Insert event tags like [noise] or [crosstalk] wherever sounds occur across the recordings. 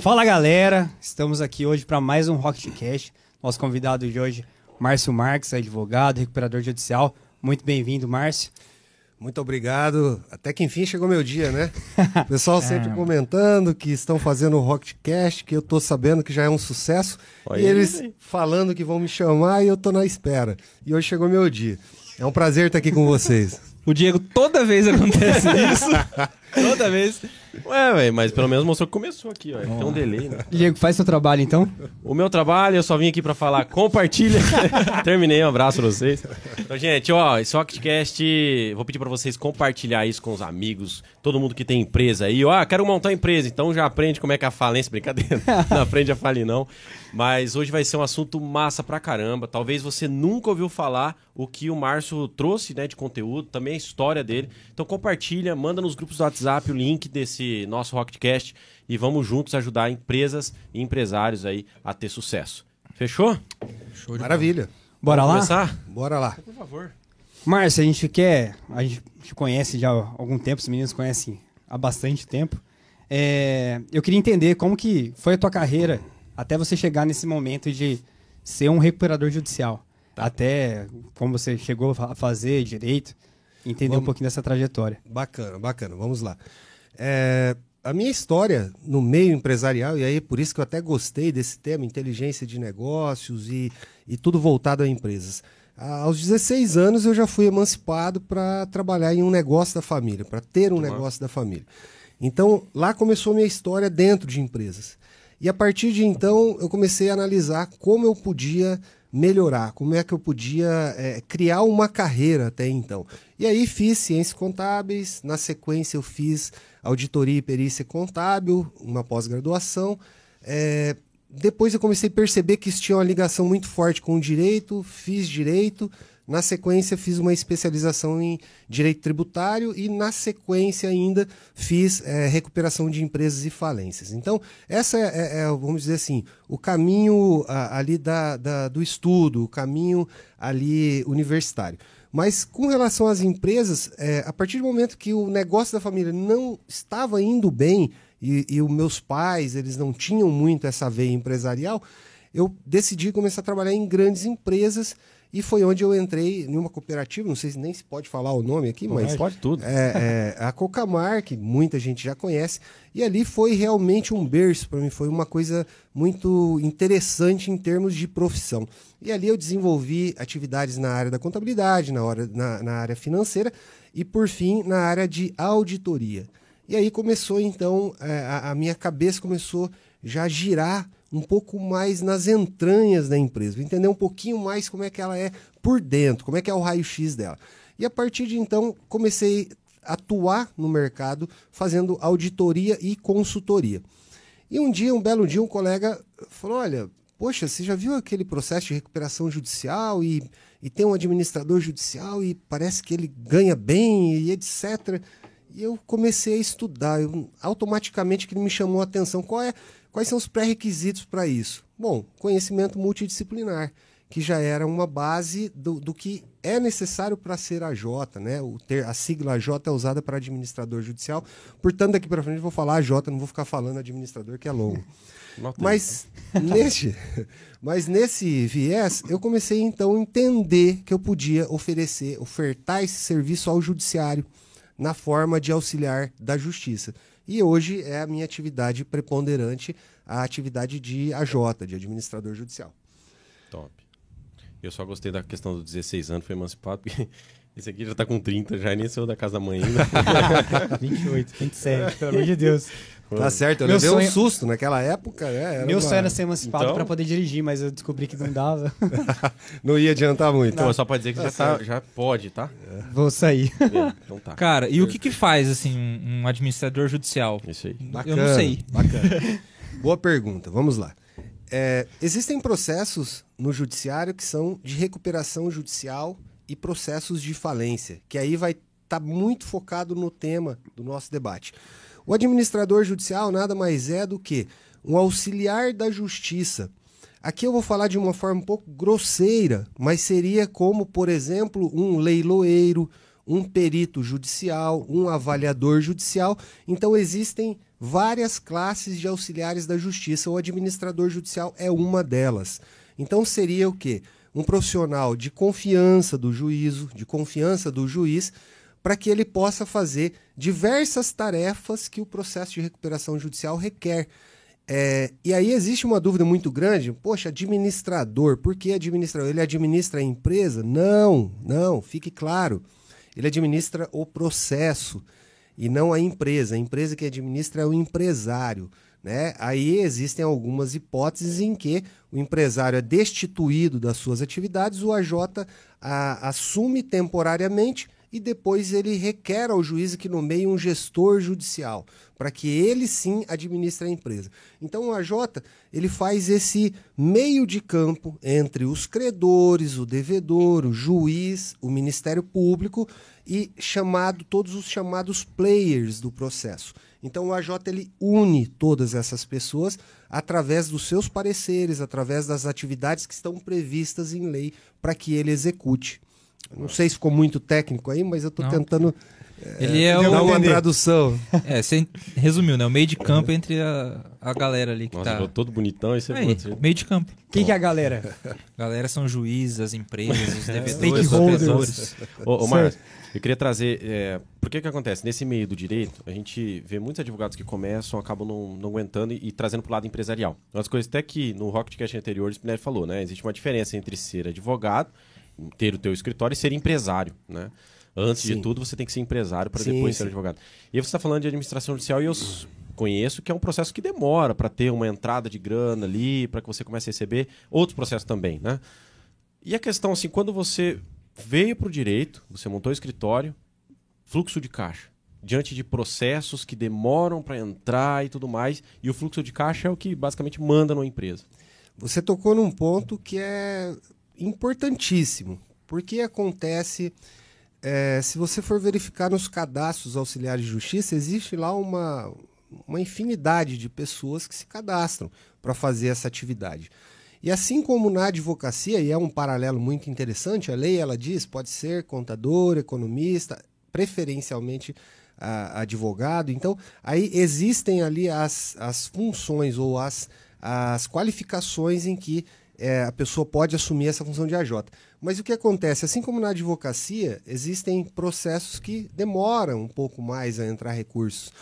Fala galera, estamos aqui hoje para mais um Rocketcast. Nosso convidado de hoje, Márcio Marques, advogado, recuperador judicial. Muito bem-vindo, Márcio. Muito obrigado. Até que enfim chegou meu dia, né? [laughs] O pessoal sempre comentando que estão fazendo o Rocketcast, que eu tô sabendo que já é um sucesso. Olha e eles falando que vão me chamar e eu tô na espera. E hoje chegou meu dia. É um prazer estar aqui com vocês. O Diego toda vez acontece [laughs] isso. toda vez. Ué, velho, mas pelo menos mostrou que começou aqui, ó. Tem um delay, né? Diego, faz seu trabalho então. O meu trabalho, eu só vim aqui pra falar, compartilha. [laughs] Terminei, um abraço pra vocês. Então, gente, ó, esse Rocketcast, vou pedir pra vocês compartilhar isso com os amigos, todo mundo que tem empresa aí. Ó, ah, quero montar empresa, então já aprende como é que é a falência, brincadeira. [laughs] Não aprende a falir, não. Mas hoje vai ser um assunto massa pra caramba. Talvez você nunca ouviu falar o que o Márcio trouxe, né, de conteúdo, também a história dele. Então compartilha, manda nos grupos do WhatsApp o link desse nosso Rocketcast e vamos juntos ajudar empresas e empresários aí a ter sucesso. Fechou? Maravilha. Bora Vamos lá? começar? Bora lá. Por favor. Márcio, a gente quer. A gente te conhece já há algum tempo, os meninos conhecem há bastante tempo. É, eu queria entender como que foi a tua carreira até você chegar nesse momento de ser um recuperador judicial. Até como você chegou a fazer direito, entender um Vamos- pouquinho dessa trajetória. Bacana, bacana. Vamos lá. É, a minha história no meio empresarial, e aí por isso que eu até gostei desse tema, inteligência de negócios e, e tudo voltado a empresas. Aos 16 anos eu já fui emancipado para trabalhar em um negócio da família, para ter um negócio da família. Então lá começou a minha história dentro de empresas. E a partir de então eu comecei a analisar como eu podia melhorar, como é que eu podia eh, criar uma carreira até então. E aí fiz ciências contábeis, na sequência eu fiz auditoria e perícia contábil, uma pós-graduação. Eh, depois eu comecei a perceber que isso tinha uma ligação muito forte com o direito, fiz direito. Na sequência, fiz uma especialização em direito tributário e, na sequência, ainda fiz eh, recuperação de empresas e falências. Então, essa é, é- é, vamos dizer assim, o caminho ah, ali da, da- do estudo, o caminho ali universitário. Mas com relação às empresas, eh, a partir do momento que o negócio da família não estava indo bem e, e os meus pais eles não tinham muito essa veia empresarial, eu decidi começar a trabalhar em grandes empresas e foi onde eu entrei em uma cooperativa, não sei se nem se pode falar o nome aqui, mas Pode tudo. é, é, a Cocamar, que muita gente já conhece, e ali foi realmente um berço para mim, foi uma coisa muito interessante em termos de profissão. E ali eu desenvolvi atividades na área da contabilidade, na, hora, na, na área financeira e, por fim, na área de auditoria. E aí começou, então, é, a, a minha cabeça começou já girar um pouco mais nas entranhas da empresa, entender um pouquinho mais como é que ela é por dentro, como é que é o raio-x dela. E a partir de então comecei a atuar no mercado fazendo auditoria e consultoria. E um dia, um belo dia, um colega falou: Olha, poxa, você já viu aquele processo de recuperação judicial e, e tem um administrador judicial e parece que ele ganha bem e etc. E eu comecei a estudar. Eu, automaticamente que ele me chamou a atenção. Qual é, quais são os pré-requisitos para isso? Bom, conhecimento multidisciplinar, que já era uma base do, do que é necessário para ser AJ, né? O ter, a sigla AJ é usada para administrador judicial. Portanto, daqui para frente eu vou falar AJ, não vou ficar falando administrador, que é longo. [laughs] Mas neste, [laughs] mas nesse viés, eu comecei então a entender que eu podia oferecer, ofertar esse serviço ao judiciário na forma de auxiliar da justiça. E hoje é a minha atividade preponderante, a atividade de AJ, de administrador judicial. Top. Eu só gostei da questão dos 16 anos, foi emancipado, porque [laughs] esse aqui já tá com 30, já nem saiu da casa da mãe ainda. [laughs] 28, 27, pelo amor de Deus. Tá certo, eu Meu levei sonho- um susto naquela época. é, era Meu uma- sonho era ser emancipado Então- para poder dirigir, mas eu descobri que não dava. [laughs] Não ia adiantar muito. Então, é só pra dizer que já, tá, já pode, tá? Vou sair. É, Então tá. Cara, e o que que faz, assim, um, um administrador judicial? Isso aí. Eu não sei. Bacana. [laughs] Boa pergunta, vamos lá. É, existem processos no judiciário que são de recuperação judicial e processos de falência, que aí vai estar muito focado no tema do nosso debate. O administrador judicial nada mais é do que um auxiliar da justiça. Aqui eu vou falar de uma forma um pouco grosseira, mas seria como, por exemplo, um leiloeiro, um perito judicial, um avaliador judicial. Então existem várias classes de auxiliares da justiça. O administrador judicial é uma delas. Então seria o quê? Um profissional de confiança do juízo, de confiança do juiz, para que ele possa fazer diversas tarefas que o processo de recuperação judicial requer. É, e aí existe uma dúvida muito grande. Poxa, administrador, por que administrador? Ele administra a empresa? Não, não, fique claro. Ele administra o processo e não a empresa. A empresa que administra é o empresário. Né? Aí existem algumas hipóteses em que o empresário é destituído das suas atividades, o AJ a, assume temporariamente e depois ele requer ao juiz que nomeie um gestor judicial, para que ele sim administre a empresa. Então o AJ ele faz esse meio de campo entre os credores, o devedor, o juiz, o Ministério Público e chamado todos os chamados players do processo. Então o AJ ele une todas essas pessoas através dos seus pareceres, através das atividades que estão previstas em lei para que ele execute. Não sei se ficou muito técnico aí, mas eu estou tentando ele é, dar o... uma tradução. É, você resumiu, né? O meio de campo entre a, a galera ali que Nossa, tá... todo bonitão e você Aí, meio de campo. Quem que é a galera? A galera são juízes, as empresas, os devedores, os devedores. Ô, ô Marcos, eu queria trazer. É, por que que acontece? Nesse meio do direito, a gente vê muitos advogados que começam, acabam não, não aguentando e, e trazendo para o lado empresarial. Uma das coisas até que no Rocketcast anterior o Spinelli falou, né? Existe uma diferença entre ser advogado, ter o teu escritório e ser empresário, né? Antes de Sim. tudo, você tem que ser empresário para Sim, depois ser sim. advogado. E você está falando de administração judicial e eu conheço que é um processo que demora para ter uma entrada de grana ali, para que você comece a receber. Outros processos também, né? E a questão, assim, quando você veio para o direito, você montou o escritório, fluxo de caixa. Diante de processos que demoram para entrar e tudo mais, e o fluxo de caixa é o que basicamente manda numa empresa. Você tocou num ponto que é importantíssimo, porque acontece, é, se você for verificar nos cadastros auxiliares de justiça, existe lá uma, uma infinidade de pessoas que se cadastram para fazer essa atividade. E assim como na advocacia, e é um paralelo muito interessante, a lei ela diz pode ser contador, economista, preferencialmente a- advogado. Então, aí existem ali as, as funções ou as, as qualificações em que é, a pessoa pode assumir essa função de AJ. Mas o que acontece? Assim como na advocacia, existem processos que demoram um pouco mais a entrar recursos.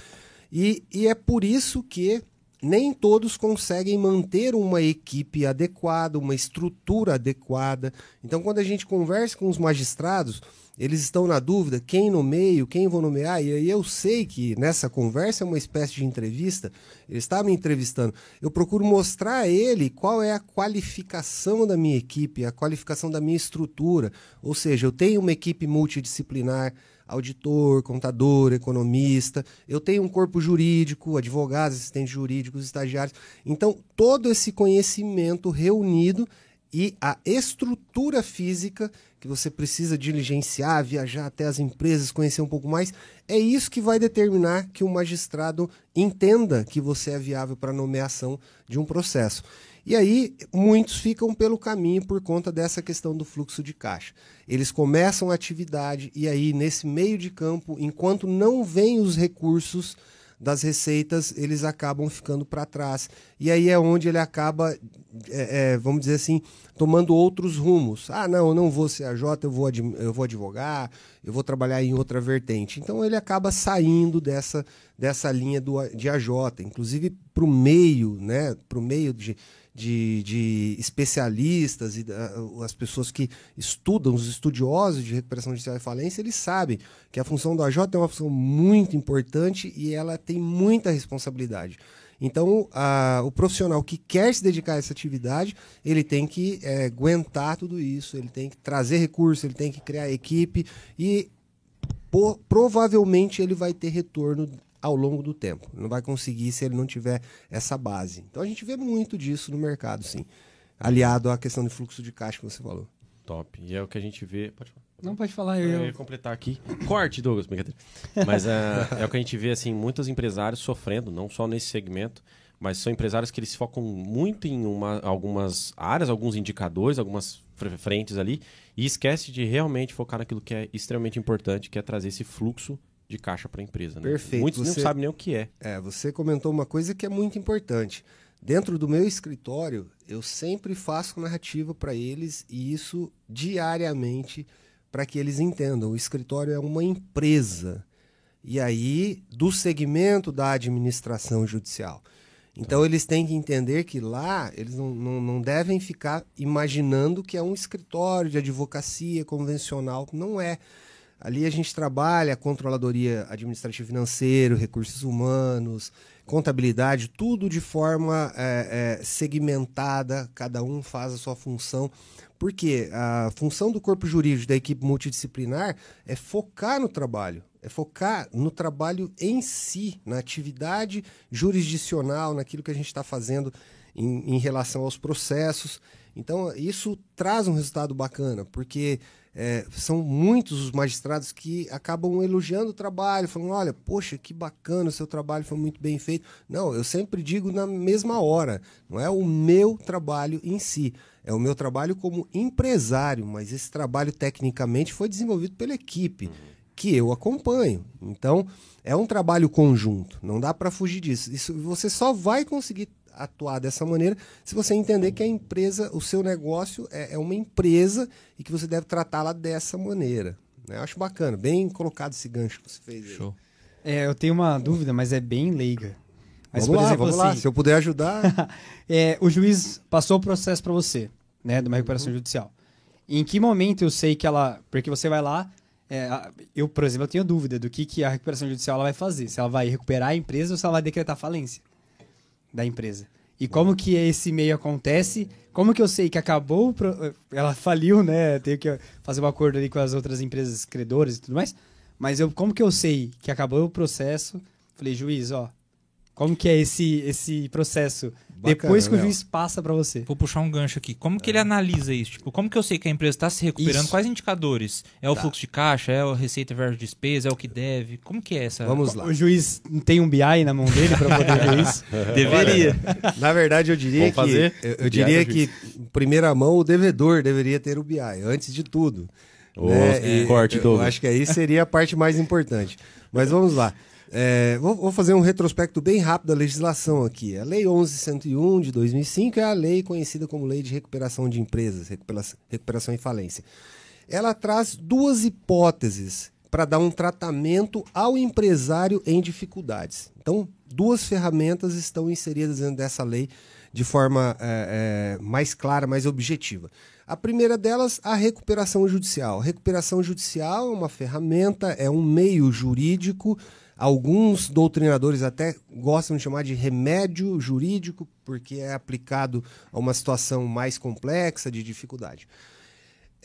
E, e é por isso que nem todos conseguem manter uma equipe adequada, uma estrutura adequada. Então, quando a gente conversa com os magistrados, eles estão na dúvida quem nomeio, quem vou nomear, e aí eu sei que nessa conversa é uma espécie de entrevista, ele está me entrevistando, eu procuro mostrar a ele qual é a qualificação da minha equipe, a qualificação da minha estrutura, ou seja, eu tenho uma equipe multidisciplinar, auditor, contador, economista, eu tenho um corpo jurídico, advogados, assistentes jurídicos, estagiários. Então, todo esse conhecimento reunido e a estrutura física que você precisa diligenciar, viajar até as empresas, conhecer um pouco mais, é isso que vai determinar que o magistrado entenda que você é viável para nomeação de um processo. E aí, muitos ficam pelo caminho por conta dessa questão do fluxo de caixa. Eles começam a atividade e aí, nesse meio de campo, enquanto não vêm os recursos das receitas, eles acabam ficando para trás. E aí é onde ele acaba, é, é, vamos dizer assim, tomando outros rumos. Ah, não, eu não vou ser AJ, eu vou, eu vou advogar, eu vou trabalhar em outra vertente. Então ele acaba saindo dessa, dessa linha do, de AJ, inclusive para o meio, né, para o meio de, de, de especialistas e da- as pessoas que estudam, os estudiosos de recuperação judicial e falência, eles sabem que a função do AJ é uma função muito importante e ela tem muita responsabilidade. Então, a- o profissional que quer se dedicar a essa atividade, ele tem que eh, aguentar tudo isso, ele tem que trazer recursos, ele tem que criar equipe e po- provavelmente ele vai ter retorno ao longo do tempo. Não vai conseguir se ele não tiver essa base. Então a gente vê muito disso no mercado, sim. Aliado à questão de fluxo de caixa que você falou. Top. E é o que a gente vê. Pode falar. Não pode falar, Eu eu. ia completar aqui. Corte, Douglas, brincadeira. Mas ah, [laughs] é o que a gente vê, assim, muitos empresários sofrendo, não só nesse segmento, mas são empresários que eles se focam muito em uma- algumas áreas, alguns indicadores, algumas fre- frentes ali, e esquece de realmente focar naquilo que é extremamente importante, que é trazer esse fluxo de caixa para a empresa. Né? Perfeito. Muitos Você- não sabem nem o que é. É, você comentou uma coisa que é muito importante. Dentro do meu escritório, eu sempre faço narrativa para eles e isso diariamente para que eles entendam. O escritório é uma empresa. E aí, do segmento da administração judicial. Então, eles têm que entender que lá eles não, não, não devem ficar imaginando que é um escritório de advocacia convencional. Não é. Ali a gente trabalha controladoria administrativa financeiro, recursos humanos, contabilidade, tudo de forma é, é, segmentada, cada um faz a sua função. Porque a função do corpo jurídico da equipe multidisciplinar é focar no trabalho, é focar no trabalho em si, na atividade jurisdicional, naquilo que a gente está fazendo em, em relação aos processos. Então, isso traz um resultado bacana, porque é, são muitos os magistrados que acabam elogiando o trabalho, falando: olha, poxa, que bacana, o seu trabalho foi muito bem feito. Não, eu sempre digo na mesma hora, não é o meu trabalho em si, é o meu trabalho como empresário, mas esse trabalho tecnicamente foi desenvolvido pela equipe que eu acompanho. Então, é um trabalho conjunto, não dá para fugir disso. Isso você só vai conseguir atuar dessa maneira se você entender que a empresa, o seu negócio é, é uma empresa e que você deve tratá-la dessa maneira. né? Eu acho bacana, bem colocado esse gancho que você fez. aí. Show. É, eu tenho uma dúvida, mas é bem leiga. Mas, vamos por lá, exemplo, vamos lá. assim, Se eu puder ajudar, [laughs] é, o juiz passou o processo para você, né, de uma recuperação judicial. Em que momento eu sei que ela, porque você vai lá, é, eu, por exemplo, eu tenho dúvida do que, que a recuperação judicial ela vai fazer, se ela vai recuperar a empresa ou se ela vai decretar falência da empresa. E como que esse meio acontece? Como que eu sei que acabou, pro- ela faliu, né? Tenho que fazer um acordo ali com as outras empresas credoras e tudo mais. Mas eu, como que eu sei que acabou o processo? Falei, juiz, ó, como que é esse esse processo depois que o juiz passa para você? Vou puxar um gancho aqui. Como que ele analisa isso? Tipo, como que eu sei que a empresa está se recuperando? Isso. Quais indicadores? É o fluxo de caixa? É a receita versus despesa? É o que deve? Como que é essa? vamos lá. O juiz tem um BI na mão dele para poder ver isso? [laughs] Deveria. Na verdade, eu diria Vamos que fazer? eu, eu diria que em primeira mão o devedor deveria ter o BI antes de tudo. Ô, né? É, corte, eu Douglas. acho que aí seria a parte mais importante. Mas vamos lá. É, vou, vou fazer um retrospecto bem rápido da legislação aqui. A Lei 1101 de 2005 é a lei conhecida como Lei de Recuperação de Empresas, recuperação, recuperação e falência. Ela traz duas hipóteses para dar um tratamento ao empresário em dificuldades. Então, duas ferramentas estão inseridas dentro dessa lei de forma é, é, mais clara, mais objetiva. A primeira delas, a recuperação judicial. A recuperação judicial é uma ferramenta, é um meio jurídico. Alguns doutrinadores até gostam de chamar de remédio jurídico, porque é aplicado a uma situação mais complexa de dificuldade.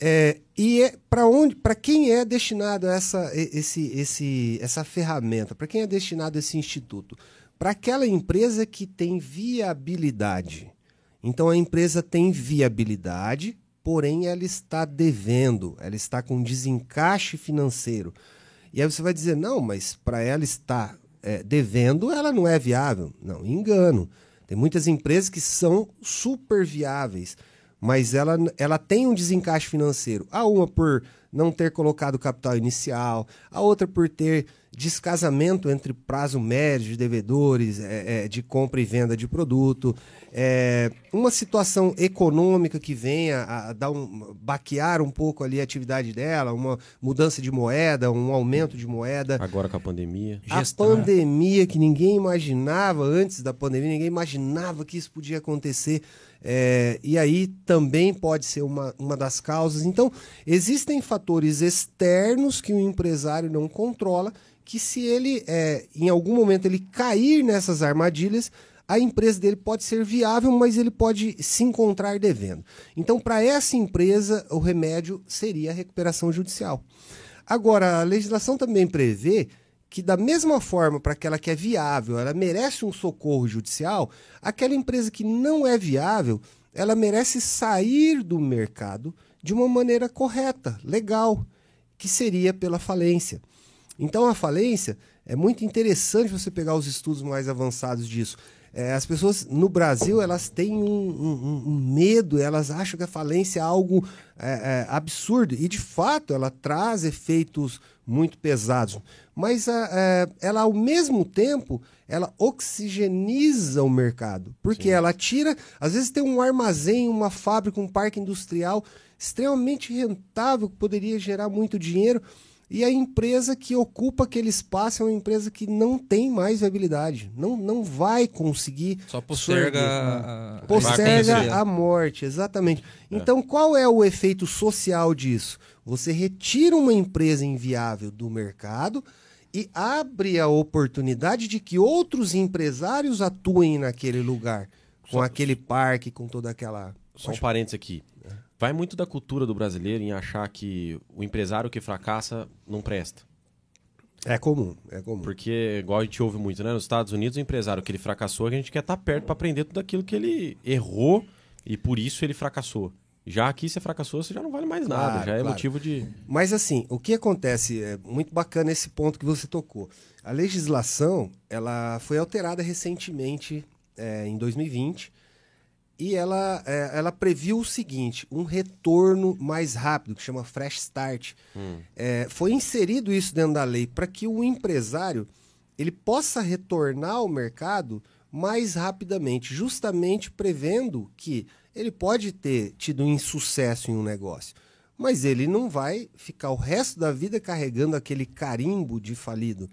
É, e é para onde, para quem é destinado essa, esse, esse, essa ferramenta? Para quem é destinado esse instituto? Para aquela empresa que tem viabilidade. Então a empresa tem viabilidade, porém ela está devendo, ela está com desencaixe financeiro. E aí você vai dizer, não, mas para ela estar é, devendo, ela não é viável. Não, engano. Tem muitas empresas que são super viáveis, mas ela, ela tem um desencaixe financeiro. A uma por não ter colocado capital inicial, a outra por ter descasamento entre prazo médio de devedores, é, é, de compra e venda de produto, é, uma situação econômica que venha a dar um, baquear um pouco ali a atividade dela, uma mudança de moeda, um aumento de moeda. Agora com a pandemia. A Gestão. pandemia que ninguém imaginava antes da pandemia, ninguém imaginava que isso podia acontecer. É, e aí também pode ser uma, uma das causas. Então, existem fatores externos que o empresário não controla, que se ele, é, em algum momento, ele cair nessas armadilhas, a empresa dele pode ser viável, mas ele pode se encontrar devendo. Então, para essa empresa, o remédio seria a recuperação judicial. Agora, a legislação também prevê que, da mesma forma, para aquela que é viável, ela merece um socorro judicial, aquela empresa que não é viável, ela merece sair do mercado de uma maneira correta, legal, que seria pela falência. Então, a falência é muito interessante você pegar os estudos mais avançados disso. É, as pessoas no Brasil elas têm um, um- um medo, elas acham que a falência é algo é, é, absurdo e de fato ela traz efeitos muito pesados. Mas a- é, ela ao mesmo tempo ela oxigeniza o mercado, porque ela tira, às vezes tem um armazém, uma fábrica, um parque industrial extremamente rentável que poderia gerar muito dinheiro. E a empresa que ocupa aquele espaço é uma empresa que não tem mais viabilidade, não, não vai conseguir Só posterga sorver. a, a- Posterga a- a morte, exatamente. Então, qual é o efeito social disso? Você retira uma empresa inviável do mercado e abre a oportunidade de que outros empresários atuem naquele lugar, com aquele parque, com toda aquela. Só um parênteses aqui. Vai muito da cultura do brasileiro em achar que o empresário que fracassa não presta. É comum, é comum. Porque, igual a gente ouve muito, né? Nos Estados Unidos, o empresário que ele fracassou, a gente quer estar perto para aprender tudo aquilo que ele errou e por isso ele fracassou. Já aqui, você fracassou, você já não vale mais nada. Claro, já é claro. motivo de. Mas assim, o que acontece é muito bacana esse ponto que você tocou. A legislação ela foi alterada recentemente é, em 2020 e ela, é, ela previu o seguinte: um retorno mais rápido, que chama fresh start. É, foi inserido isso dentro da lei para que o empresário ele possa retornar ao mercado mais rapidamente, justamente prevendo que ele pode ter tido um insucesso em um negócio, mas ele não vai ficar o resto da vida carregando aquele carimbo de falido.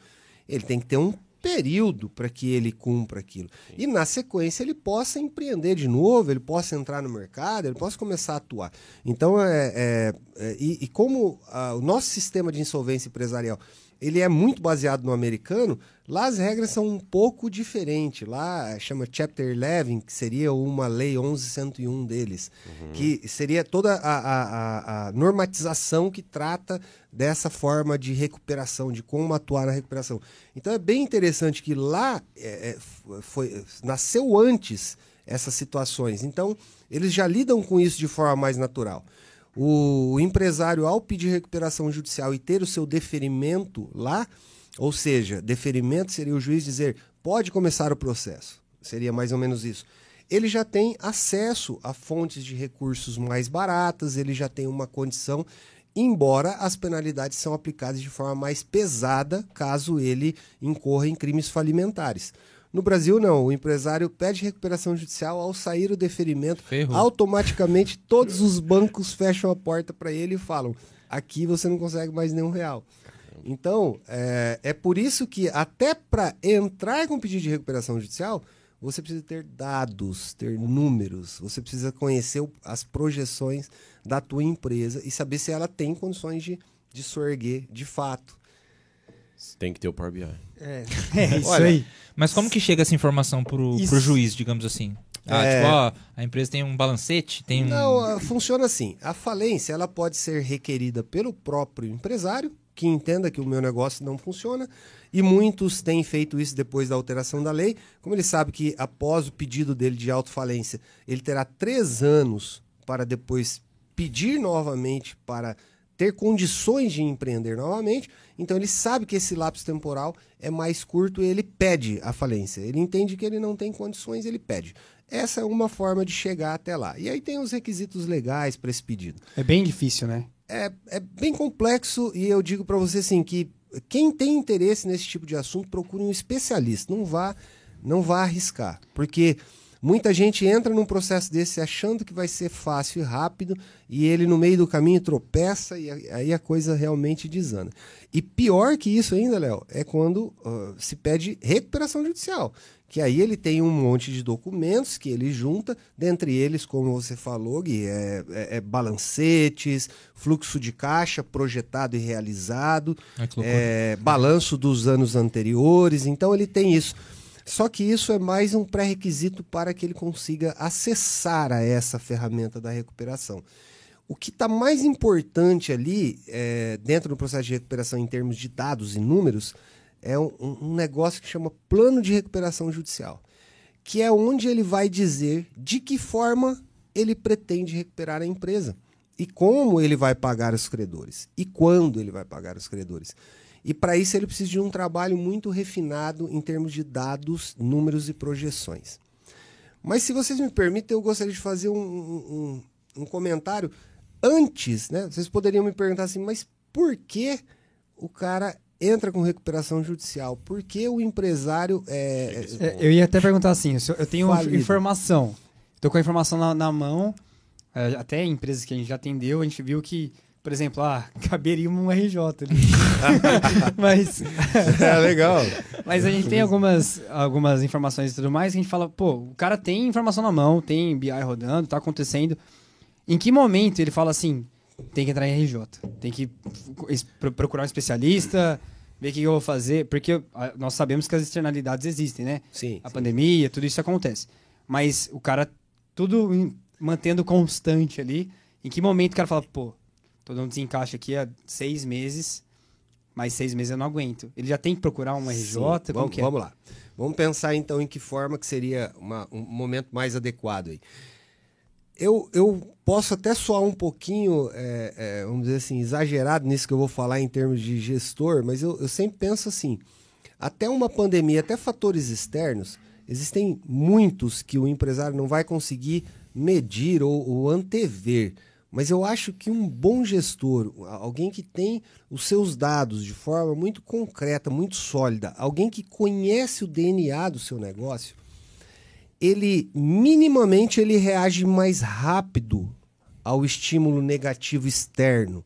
Ele tem que ter um período para que ele cumpra aquilo. E na sequência ele possa empreender de novo, ele possa entrar no mercado, ele possa começar a atuar. Então, é, é- é- e, e como ah, o nosso sistema de insolvência empresarial ele é muito baseado no americano, lá as regras são um pouco diferentes. Lá chama Chapter 11, que seria uma lei 11101 deles, que seria toda a, a- a- normatização que trata dessa forma de recuperação, de como atuar na recuperação. Então é bem interessante que lá eh, f- foi, nasceu antes essas situações. Então eles já lidam com isso de forma mais natural. O empresário, ao pedir recuperação judicial e ter o seu deferimento lá, ou seja, deferimento seria o juiz dizer pode começar o processo, seria mais ou menos isso. Ele já tem acesso a fontes de recursos mais baratas, ele já tem uma condição, embora as penalidades são aplicadas de forma mais pesada caso ele incorra em crimes falimentares. No Brasil, não. O empresário pede recuperação judicial ao sair o deferimento, automaticamente todos os bancos fecham a porta para ele e falam: aqui você não consegue mais nenhum real. Então, é, é por isso que, até para entrar com pedido de recuperação judicial, você precisa ter dados, ter números, você precisa conhecer as projeções da tua empresa e saber se ela tem condições de, de sorguer de fato. Tem que ter o Power BI. [laughs] É isso Olha, aí. Mas como que chega essa informação pro, pro juiz, digamos assim? Ah, É. tipo, ó, a empresa tem um balancete, tem um... Não, ah, funciona assim. A falência ela pode ser requerida pelo próprio empresário, que entenda que o meu negócio não funciona, e muitos têm feito isso depois da alteração da lei. Como ele sabe que após o pedido dele de autofalência, ele terá três anos para depois pedir novamente para ter condições de empreender novamente. Então ele sabe que esse lapso temporal é mais curto e ele pede a falência. Ele entende que ele não tem condições, ele pede. Essa é uma forma de chegar até lá. E aí tem os requisitos legais para esse pedido. É bem difícil, né? É, é bem complexo e eu digo para você assim que quem tem interesse nesse tipo de assunto procure um especialista. Não vá, não vá arriscar, porque muita gente entra num processo desse achando que vai ser fácil e rápido e ele no meio do caminho tropeça e aí a coisa realmente desanda. E pior que isso ainda, Léo, é quando ah, se pede recuperação judicial. Que aí ele tem um monte de documentos que ele junta, dentre eles, como você falou, Gui, é, é- é balancetes, fluxo de caixa projetado e realizado, é, balanço dos anos anteriores. Então ele tem isso. Só que isso é mais um pré-requisito para que ele consiga acessar a essa ferramenta da recuperação. O que está mais importante ali, é, dentro do processo de recuperação em termos de dados e números, é um, um negócio que chama plano de recuperação judicial, que é onde ele vai dizer de que forma ele pretende recuperar a empresa e como ele vai pagar os credores e quando ele vai pagar os credores. E para isso ele precisa de um trabalho muito refinado em termos de dados, números e projeções. Mas se vocês me permitem, eu gostaria de fazer um, um, um comentário antes, né? Vocês poderiam me perguntar assim, mas por que o cara entra com recuperação judicial? Por que o empresário é, É, eu ia até perguntar assim, eu tenho Falido. informação, tô com a informação na, na mão, é, até empresas que a gente já atendeu, a gente viu que, por exemplo, ah, [laughs] caberia um RJ ali. [laughs] mas, é legal. mas a gente tem algumas, algumas informações e tudo mais que a gente fala, pô, o cara tem informação na mão, tem BI rodando, tá acontecendo. Em que momento ele fala assim, tem que entrar em RJ, tem que procurar um especialista, ver o que eu vou fazer, porque ah, nós sabemos que as externalidades existem, né? Sim. a pandemia, tudo isso acontece. Mas o cara, tudo mantendo constante ali, em que momento o cara fala, pô, tô dando desencaixe aqui há seis meses, mais seis meses eu não aguento. Ele já tem que procurar um RJ? Sim. Vamos, é? vamos lá. Vamos pensar então em que forma que seria uma- um momento mais adequado aí. Eu, eu posso até soar um pouquinho, é, é, vamos dizer assim, exagerado nisso que eu vou falar em termos de gestor, mas eu, eu sempre penso assim: até uma pandemia, até fatores externos, existem muitos que o empresário não vai conseguir medir ou, ou antever. Mas eu acho que um bom gestor, alguém que tem os seus dados de forma muito concreta, muito sólida, alguém que conhece o DNA do seu negócio, ele minimamente ele reage mais rápido ao estímulo negativo externo.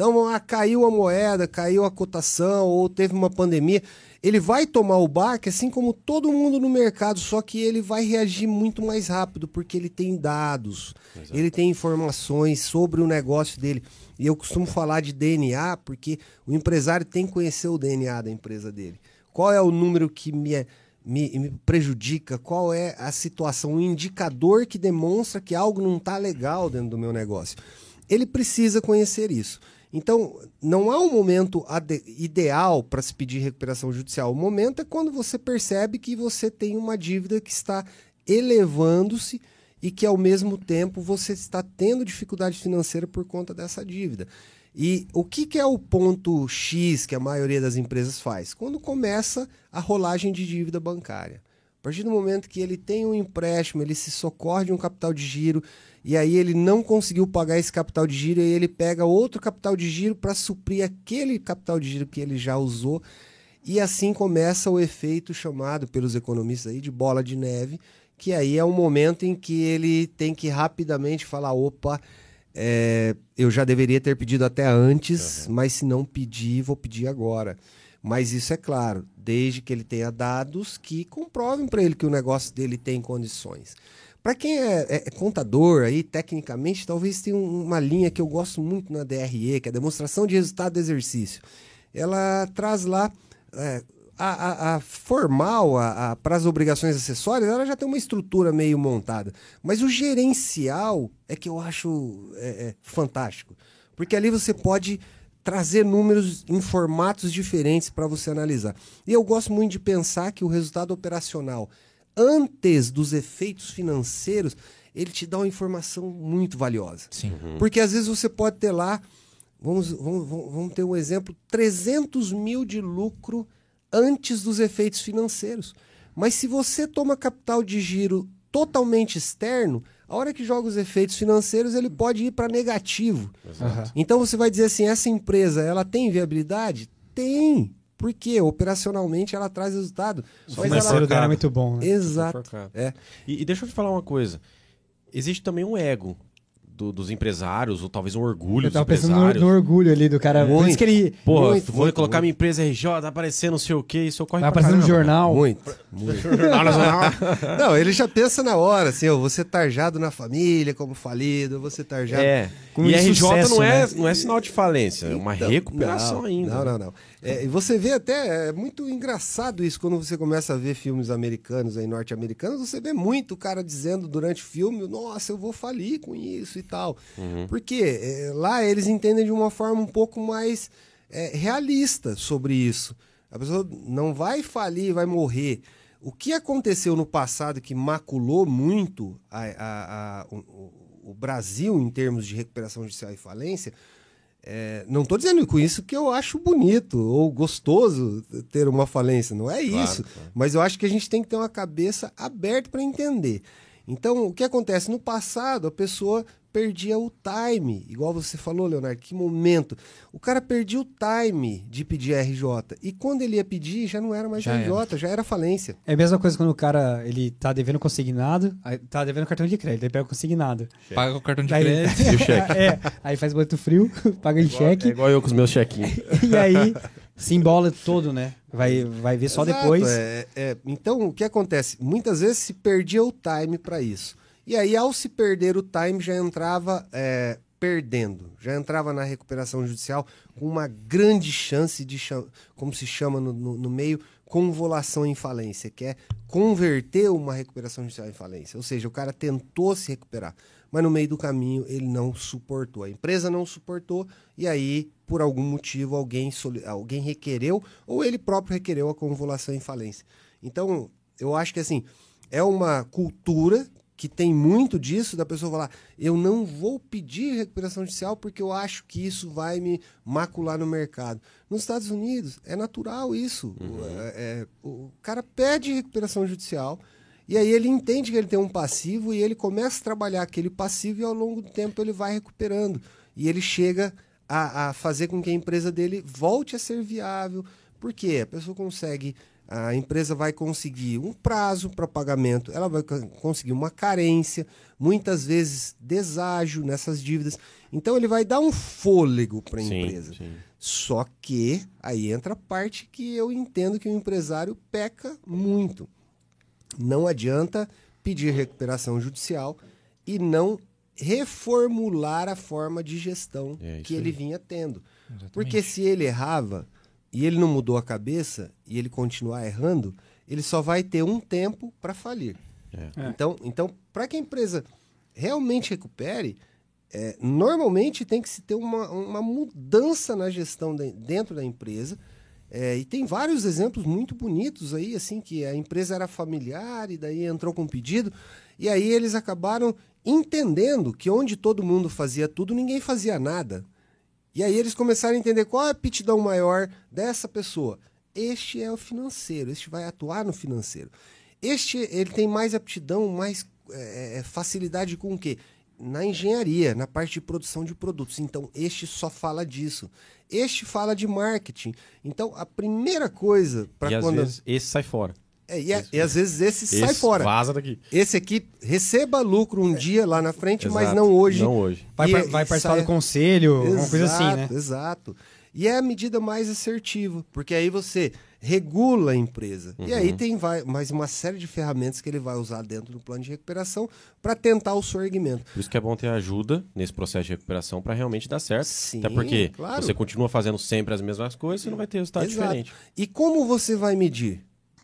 Então, ah, caiu a moeda, caiu a cotação ou teve uma pandemia, ele vai tomar o baque assim como todo mundo no mercado, só que ele vai reagir muito mais rápido porque ele tem dados, ele tem informações sobre o negócio dele. E eu costumo falar de DNA porque o empresário tem que conhecer o DNA da empresa dele. Qual é o número que me, me, me prejudica? Qual é a situação, um indicador que demonstra que algo não está legal dentro do meu negócio? Ele precisa conhecer isso. Então, não há um momento ideal para se pedir recuperação judicial. O momento é quando você percebe que você tem uma dívida que está elevando-se e que, ao mesmo tempo, você está tendo dificuldade financeira por conta dessa dívida. E o que, que é o ponto X que a maioria das empresas faz? Quando começa a rolagem de dívida bancária. A partir do momento que ele tem um empréstimo, ele se socorre de um capital de giro, e aí ele não conseguiu pagar esse capital de giro, e aí ele pega outro capital de giro para suprir aquele capital de giro que ele já usou, e assim começa o efeito chamado pelos economistas aí de bola de neve, que aí é um momento em que ele tem que rapidamente falar: opa, é, eu já deveria ter pedido até antes, mas se não pedir, vou pedir agora. Mas isso é claro, desde que ele tenha dados que comprovem para ele que o negócio dele tem condições. Para quem é, é- é contador aí, tecnicamente, talvez tenha um- uma linha que eu gosto muito na DRE, que é a demonstração de resultado do exercício. Ela traz lá é, a, a- a formal, para as obrigações acessórias, ela já tem uma estrutura meio montada. Mas o gerencial é que eu acho é, é, fantástico. Porque ali você pode trazer números em formatos diferentes para você analisar. E eu gosto muito de pensar que o resultado operacional, antes dos efeitos financeiros, ele te dá uma informação muito valiosa. Sim. Porque às vezes você pode ter lá, vamos, vamos, vamos ter um exemplo, 300 mil de lucro antes dos efeitos financeiros. Mas se você toma capital de giro totalmente externo, a hora que joga os efeitos financeiros, ele pode ir para negativo. Aham. Então você vai dizer assim, essa empresa, ela tem viabilidade? Tem. Por quê? Operacionalmente ela traz resultado. O Mas financeiro ela... dela é muito bom, né? Exato. É. E, e deixa eu te falar uma coisa. Existe também um ego do- dos empresários, ou talvez um orgulho Eu dos tava pensando no, empresários. no orgulho ali do cara. Por Muito. isso que ele Pô, Muito, vou muito, colocar muito. minha empresa RJ, vai aparecer não sei o que, isso ocorre vai pra aparecendo no jornal. Muito. muito. [laughs] Não, ele já pensa na hora, assim, eu vou ser tarjado na família como falido, ser tarjado. É. Com e RJ sucesso, não, é, né? não é sinal de falência, é uma Então, recuperação não, ainda. Não, não, não. É, e você vê até, é muito engraçado isso, quando você começa a ver filmes americanos aí, norte-americanos, você vê muito o cara dizendo durante o filme, nossa, eu vou falir com isso e tal. Porque é, lá eles entendem de uma forma um pouco mais é, realista sobre isso. A pessoa não vai falir, vai morrer. O que aconteceu no passado que maculou muito a- a- a- o, o- o Brasil em termos de recuperação judicial e falência É, não estou dizendo com isso que eu acho bonito ou gostoso ter uma falência, não é Claro, isso. claro. Mas eu acho que a gente tem que ter uma cabeça aberta para entender. Então, o que acontece? No passado, a pessoa perdia o time, igual você falou, Leonardo, que momento. O cara perdia o time de pedir RJ. E quando ele ia pedir, já não era mais Já RJ, já era falência. É a mesma coisa quando o cara ele tá devendo consignado, aí tá devendo cartão de crédito, ele pega o consignado. Paga com o cartão de Daí- crédito. [laughs] E o cheque? é, aí faz boleto frio, [laughs] paga em É cheque, igual eu com os meus chequinhos. [laughs] e aí se embola todo, né? Vai, vai ver só Exato, depois. é- é. então, o que acontece? Muitas vezes se perdia o time para isso. E aí, ao se perder o time, já entrava é, perdendo, já entrava na recuperação judicial com uma grande chance de, como se chama no, no- no meio, convolução em falência, que é converter uma recuperação judicial em falência. Ou seja, o cara tentou se recuperar, mas no meio do caminho ele não suportou. A empresa não suportou e aí, por algum motivo, alguém, alguém requereu ou ele próprio requereu a convolução em falência. Então, eu acho que assim, é uma cultura que tem muito disso da pessoa falar, eu não vou pedir recuperação judicial porque eu acho que isso vai me macular no mercado. Nos Estados Unidos é natural isso. O- é- é, o cara pede recuperação judicial e aí ele entende que ele tem um passivo e ele começa a trabalhar aquele passivo e ao longo do tempo ele vai recuperando. E ele chega a, a fazer com que a empresa dele volte a ser viável. Por quê? A pessoa consegue, a empresa vai conseguir um prazo para pagamento, ela vai co- conseguir uma carência, muitas vezes deságio nessas dívidas. Então ele vai dar um fôlego para a empresa. sim. Só que aí entra a parte que eu entendo que o empresário peca muito. Não adianta pedir recuperação judicial e não reformular a forma de gestão É que ele aí. vinha tendo. Porque se ele errava e ele não mudou a cabeça e ele continuar errando, ele só vai ter um tempo para falir. É. Então, então para que a empresa realmente recupere, é, normalmente tem que se ter uma, uma mudança na gestão de- dentro da empresa. É, e tem vários exemplos muito bonitos aí, assim, que a empresa era familiar e daí entrou com um pedido, e aí eles acabaram entendendo que onde todo mundo fazia tudo, ninguém fazia nada. E aí eles começaram a entender qual é a aptidão maior dessa pessoa. Este é o financeiro, este vai atuar no financeiro. Este, ele tem mais aptidão, mais é, é, facilidade com o quê? Na engenharia, na parte de produção de produtos. Então, este só fala disso. Este fala de marketing. Então, a primeira coisa para quando. vezes esse sai fora. É, e, a- e às vezes esse, sai Esse fora. Vaza daqui. Esse aqui receba lucro um dia lá na frente, mas Exato. não hoje. Não hoje. Vai, E- par- vai e participar sai- do conselho, uma coisa assim, né? Exato, Exato. E é a medida mais assertiva, porque aí você regula a empresa. E Uhum. aí tem vai, mais uma série de ferramentas que ele vai usar dentro do plano de recuperação para tentar o sorgimento. Por isso que é bom ter ajuda nesse processo de recuperação para realmente dar certo. Sim, Até porque claro. você continua fazendo sempre as mesmas coisas, você não vai ter resultado Exato. diferente. E como você vai medir?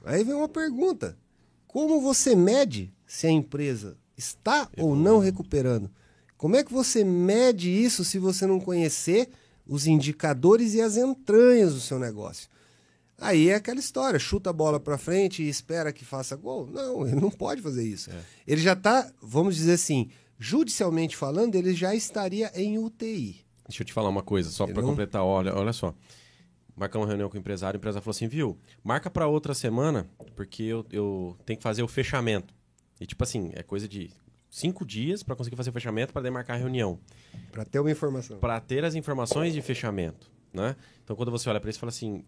Aí vem uma pergunta. Como você mede se a empresa está ou não recuperando? Como é que você mede isso se você não conhecer os indicadores e as entranhas do seu negócio? Aí é aquela história, chuta a bola para frente e espera que faça gol. Não, ele não pode fazer isso. Ele já está, vamos dizer assim, judicialmente falando, ele já estaria em UTI. Deixa eu te falar uma coisa, só para Entendeu? completar. Olha, olha só. Marcamos uma reunião com o empresário, o empresário falou assim, viu, marca para outra semana, porque eu, eu tenho que fazer o fechamento. E tipo assim, é coisa de cinco dias para conseguir fazer o fechamento para demarcar a reunião. Para ter uma informação. Para ter as informações de fechamento, né? Então quando você olha para isso, fala assim,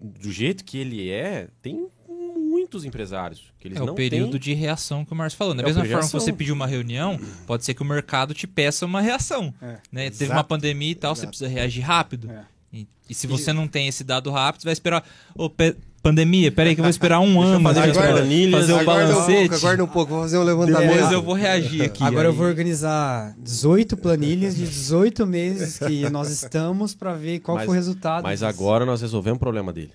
do jeito que ele é, tem muitos empresários que eles É não o período têm... de reação que o Márcio falou. Da É mesma forma que você pediu uma reunião, pode ser que o mercado te peça uma reação. É. Né? Teve uma pandemia e tal, você Exato. precisa reagir rápido. É. E, e se você não tem esse dado rápido, você vai esperar. Ô, pe- pandemia, peraí que eu vou esperar um [laughs] ano fazer né, as pra planilhas, fazer o aguarda um balancete. pouco, aguarda um pouco, vou fazer um levantamento. Depois eu vou reagir aqui. Agora eu Aí- vou organizar 18 planilhas de 18 meses que nós estamos para ver qual Mas- foi o resultado. Mas disso. agora nós resolvemos o problema dele.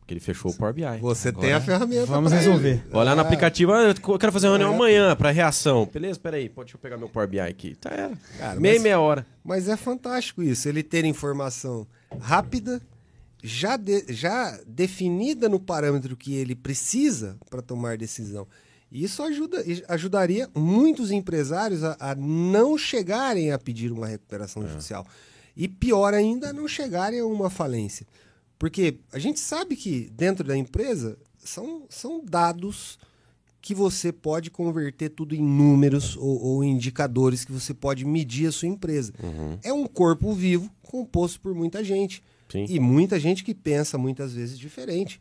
Porque ele fechou o Power BI. Você Agora- tem a ferramenta. Vamos resolver. Olhar no aplicativo, ah, eu quero fazer uma reunião É. amanhã para reação. Beleza, peraí, pode deixa eu pegar meu Power BI aqui. Tá, era. Cara, meia, mas- meia hora. Mas é fantástico isso, ele ter informação rápida, já, de- já definida no parâmetro que ele precisa para tomar decisão. Isso ajuda, ajudaria muitos empresários a, a não chegarem a pedir uma recuperação judicial. E pior ainda, não chegarem a uma falência. Porque a gente sabe que dentro da empresa são, são dados que você pode converter tudo em números ou, ou indicadores que você pode medir a sua empresa. É um corpo vivo composto por muita gente. Sim. E muita gente que pensa muitas vezes diferente.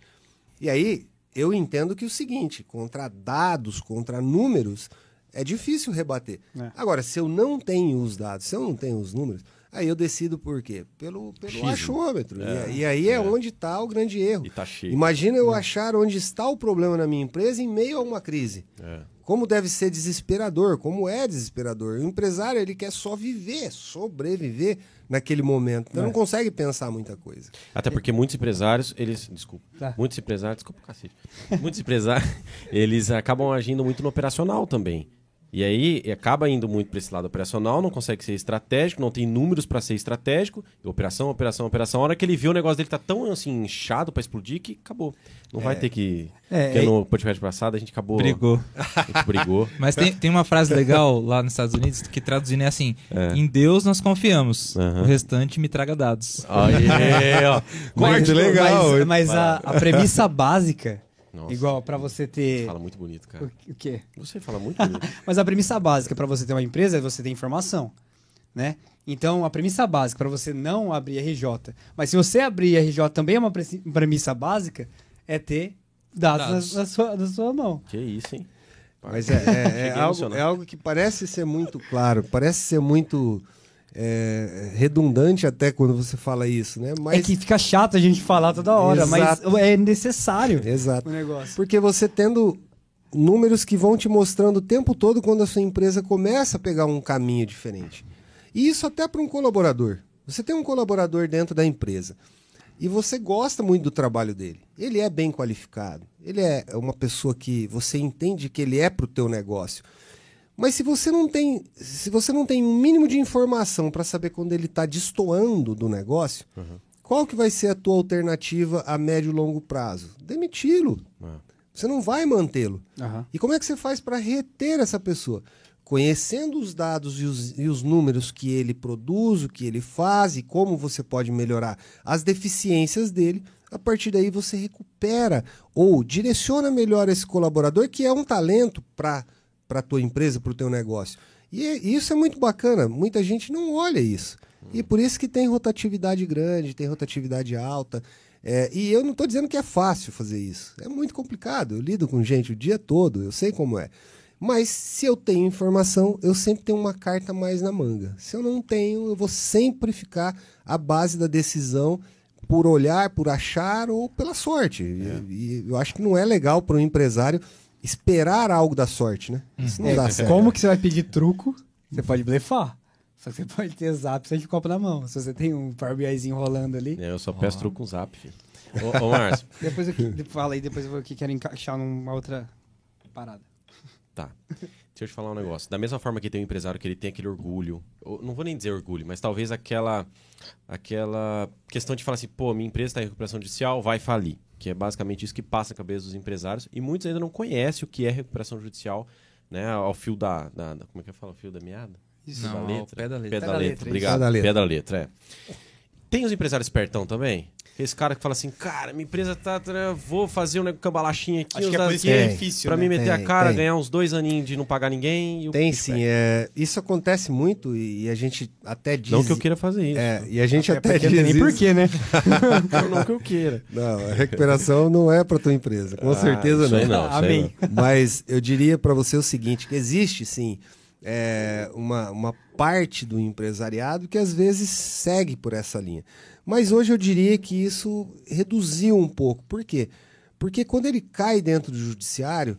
E aí, eu entendo que o seguinte, contra dados, contra números, é difícil rebater. É. Agora, se eu não tenho os dados, se eu não tenho os números, aí eu decido por quê? Pelo, pelo achômetro. É, E, e aí é, é. onde está o grande erro. E tá cheio. Imagina eu achar onde está o problema na minha empresa em meio a uma crise. É. Como deve ser desesperador, como é desesperador. O empresário, ele quer só viver, sobreviver naquele momento. Então É. não consegue pensar muita coisa. Até porque muitos empresários, eles. Desculpa. Tá. Muitos empresários. Desculpa, cacete. Muitos empresários, [laughs] eles acabam agindo muito no operacional também. E aí acaba indo muito para esse lado operacional, não consegue ser estratégico, não tem números para ser estratégico. Operação, operação, operação. A hora que ele vê o negócio dele tá tão assim inchado para explodir que acabou. Não vai ter que. É, porque é- no podcast passado a gente acabou. Brigou. A gente brigou. [laughs] Mas tem, tem uma frase legal lá nos Estados Unidos que traduzindo é assim: Em Deus nós confiamos, Aham. o restante me traga dados. Aí, ó. [laughs] Muito legal. Mas, mas a, a premissa básica, Nossa. igual pra você ter. Fala muito bonito, cara. O, o quê? Você fala muito bonito. [laughs] Mas a premissa básica pra você ter uma empresa é você ter informação, né? Então, a premissa básica pra você não abrir RJ, mas se você abrir RJ também é uma premissa básica, é ter dados, Dados. Na, na sua, na sua mão. que isso, hein? Mas é, é- é algo, é algo que parece ser muito claro, parece ser muito é, redundante até quando você fala isso, né? Mas É que fica chato a gente falar toda hora, Exato. mas é necessário Exato. o negócio. Porque você tendo números que vão te mostrando o tempo todo quando a sua empresa começa a pegar um caminho diferente. E isso até para um colaborador. Você tem um colaborador dentro da empresa e você gosta muito do trabalho dele. Ele é bem qualificado. Ele é uma pessoa que você entende que ele é para o teu negócio. Mas se você não tem, se você não tem um mínimo de informação para saber quando ele está destoando do negócio, qual que vai ser a tua alternativa a médio e longo prazo? Demiti-lo. Ah. Você não vai mantê-lo. Aham. E como é que você faz para reter essa pessoa? Conhecendo os dados e os, e os números que ele produz, o que ele faz e como você pode melhorar as deficiências dele, a partir daí você recupera ou direciona melhor esse colaborador que é um talento para a tua empresa, para o teu negócio. E é- isso é muito bacana. Muita gente não olha isso. E por isso que tem rotatividade grande, tem rotatividade alta. É, e eu não estou dizendo que é fácil fazer isso. É muito complicado. Eu lido com gente o dia todo, eu sei como é. Mas se eu tenho informação, eu sempre tenho uma carta mais na manga. Se eu não tenho, eu vou sempre ficar à base da decisão por olhar, por achar ou pela sorte. E, e eu acho que não é legal para um empresário esperar algo da sorte, né? Isso não dá certo. Como que você vai pedir truco? Você pode blefar. Só que você pode ter zap sem de copo na mão. Se você tem um Power BIzinho rolando ali. É, eu só peço truco com zap, filho. Ô, ô Márcio, [laughs] Depois eu fala aí, depois eu vou que quero encaixar numa outra parada. tá. Deixa eu te falar um negócio. Da mesma forma que tem um empresário que ele tem aquele orgulho, não vou nem dizer orgulho, mas talvez aquela aquela questão de falar assim, pô, minha empresa está em recuperação judicial, vai falir. Que é basicamente isso que passa na cabeça dos empresários. E muitos ainda não conhecem o que é recuperação judicial, né? Ao fio da. da- da- como é que eu falo? Fio da meada? Isso. Não, da letra. pé da letra. Pé da da letra, letra, obrigado. Pé da letra. Pé da letra, é. Tem os empresários espertão também? Esse cara que fala assim, cara, minha empresa tá. tá- vou fazer um cambalachinha aqui, Acho que é por isso que aqui, é difícil, pra né? mim meter a Tem, cara, tem. ganhar uns dois aninhos de não pagar ninguém. E o Tem sim, é, isso acontece muito e a gente até diz. Não que eu queira fazer isso. É, e a gente Até até, diz não nem isso. porquê, né? [laughs] Não que eu queira. Não, a recuperação não é para tua empresa, com Ah, certeza não. não. Amém. Mas eu diria para você o seguinte, que existe sim é, uma, uma parte do empresariado que às vezes segue por essa linha. Mas hoje eu diria que isso reduziu um pouco. Por quê? Porque quando ele cai dentro do judiciário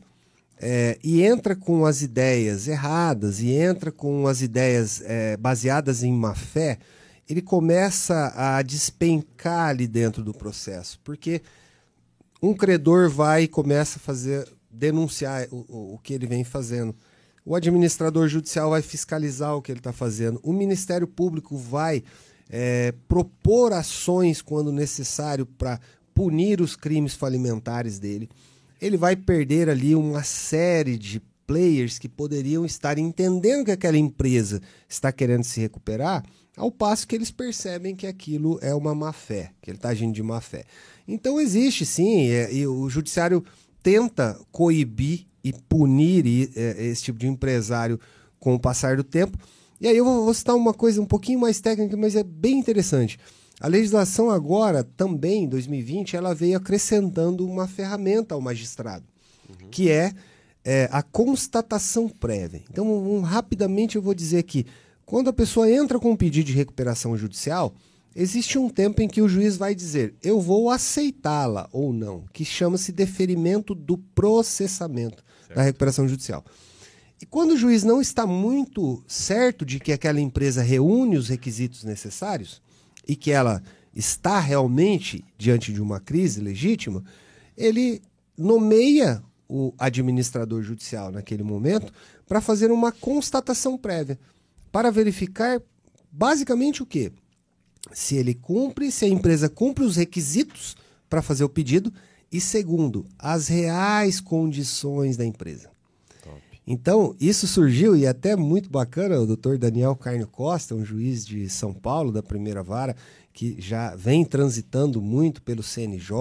é, e entra com as ideias erradas e entra com as ideias é, baseadas em má fé, ele começa a despencar ali dentro do processo. Porque um credor vai e começa a fazer denunciar o, o, que ele vem fazendo. O administrador judicial vai fiscalizar o que ele está fazendo. O Ministério Público vai é, propor ações quando necessário para punir os crimes falimentares dele. Ele vai perder ali uma série de players que poderiam estar entendendo que aquela empresa está querendo se recuperar, ao passo que eles percebem que aquilo é uma má fé, que ele está agindo de má fé. Então existe sim, é, e o judiciário tenta coibir e punir é, esse tipo de empresário com o passar do tempo. E aí eu vou, vou citar uma coisa um pouquinho mais técnica, mas é bem interessante. A legislação agora, também, em 2020, ela veio acrescentando uma ferramenta ao magistrado, uhum. que é, é, a constatação prévia. Então, um, rapidamente eu vou dizer que quando a pessoa entra com um pedido de recuperação judicial, existe um tempo em que o juiz vai dizer, eu vou aceitá-la ou não, que chama-se deferimento do processamento certo. da recuperação judicial. E quando o juiz não está muito certo de que aquela empresa reúne os requisitos necessários, e que ela está realmente diante de uma crise legítima, ele nomeia o administrador judicial naquele momento para fazer uma constatação prévia, para verificar basicamente o quê? Se ele cumpre, se a empresa cumpre os requisitos para fazer o pedido e segundo, as reais condições da empresa. Então, isso surgiu e é até muito bacana, o doutor Daniel Carne Costa, um juiz de São Paulo, da primeira vara, que já vem transitando muito pelo CNJ,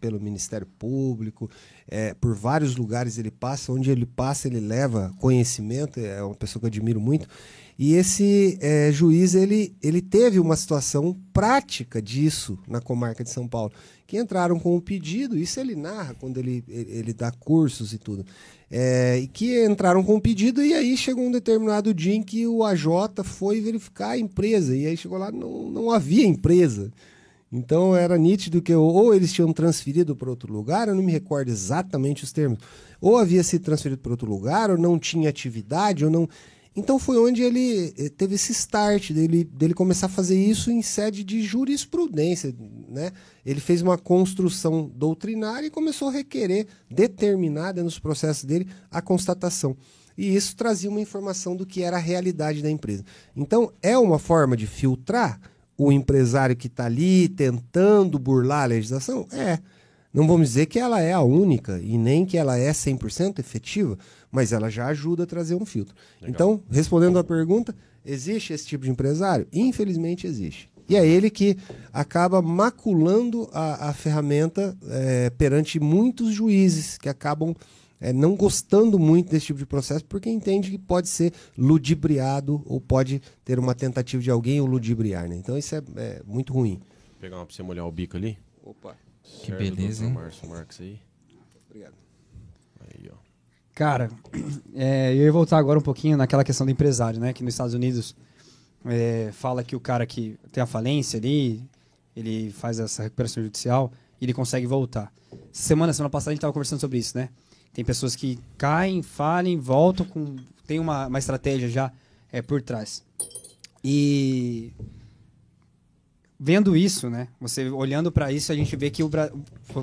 pelo Ministério Público, é, por vários lugares ele passa, onde ele passa ele leva conhecimento, é uma pessoa que eu admiro muito. E esse é, juiz ele, ele teve uma situação prática disso na comarca de São Paulo, que entraram com o pedido, isso ele narra quando ele, ele, dá cursos e tudo é, e que entraram com o pedido e aí chegou um determinado dia em que o AJ foi verificar a empresa e aí chegou lá não, não havia empresa. Então era nítido que ou eles tinham transferido para outro lugar, eu não me recordo exatamente os termos, ou havia sido transferido para outro lugar, ou não tinha atividade, ou não. Então foi onde ele eh, teve esse start dele, dele começar a fazer isso em sede de jurisprudência. Né? Ele fez uma construção doutrinária e começou a requerer, determinada nos processos dele, a constatação. E isso trazia uma informação do que era a realidade da empresa. Então, é uma forma de filtrar o empresário que está ali tentando burlar a legislação? É. Não vamos dizer que ela é a única e nem que ela é 100% efetiva, mas ela já ajuda a trazer um filtro. Legal. Então, respondendo à pergunta, existe esse tipo de empresário? Infelizmente existe. E é ele que acaba maculando a, a ferramenta é, perante muitos juízes que acabam é, não gostando muito desse tipo de processo porque entende que pode ser ludibriado ou pode ter uma tentativa de alguém o ludibriar. Né? Então isso é, é muito ruim. Vou pegar uma para você molhar o bico ali. Opa. Que beleza, hein? Márcio Marques aí. Obrigado. Aí, ó. Cara, [clears throat] é, eu ia voltar agora um pouquinho naquela questão do empresário, né? Que nos Estados Unidos é, fala que o cara que tem a falência ali, ele faz essa recuperação judicial e ele consegue voltar. Semana, semana passada a gente estava conversando sobre isso, né? Tem pessoas que caem, falem, voltam com. Tem uma, uma estratégia já é, por trás. E vendo isso, né? Você olhando para isso, a gente vê que o,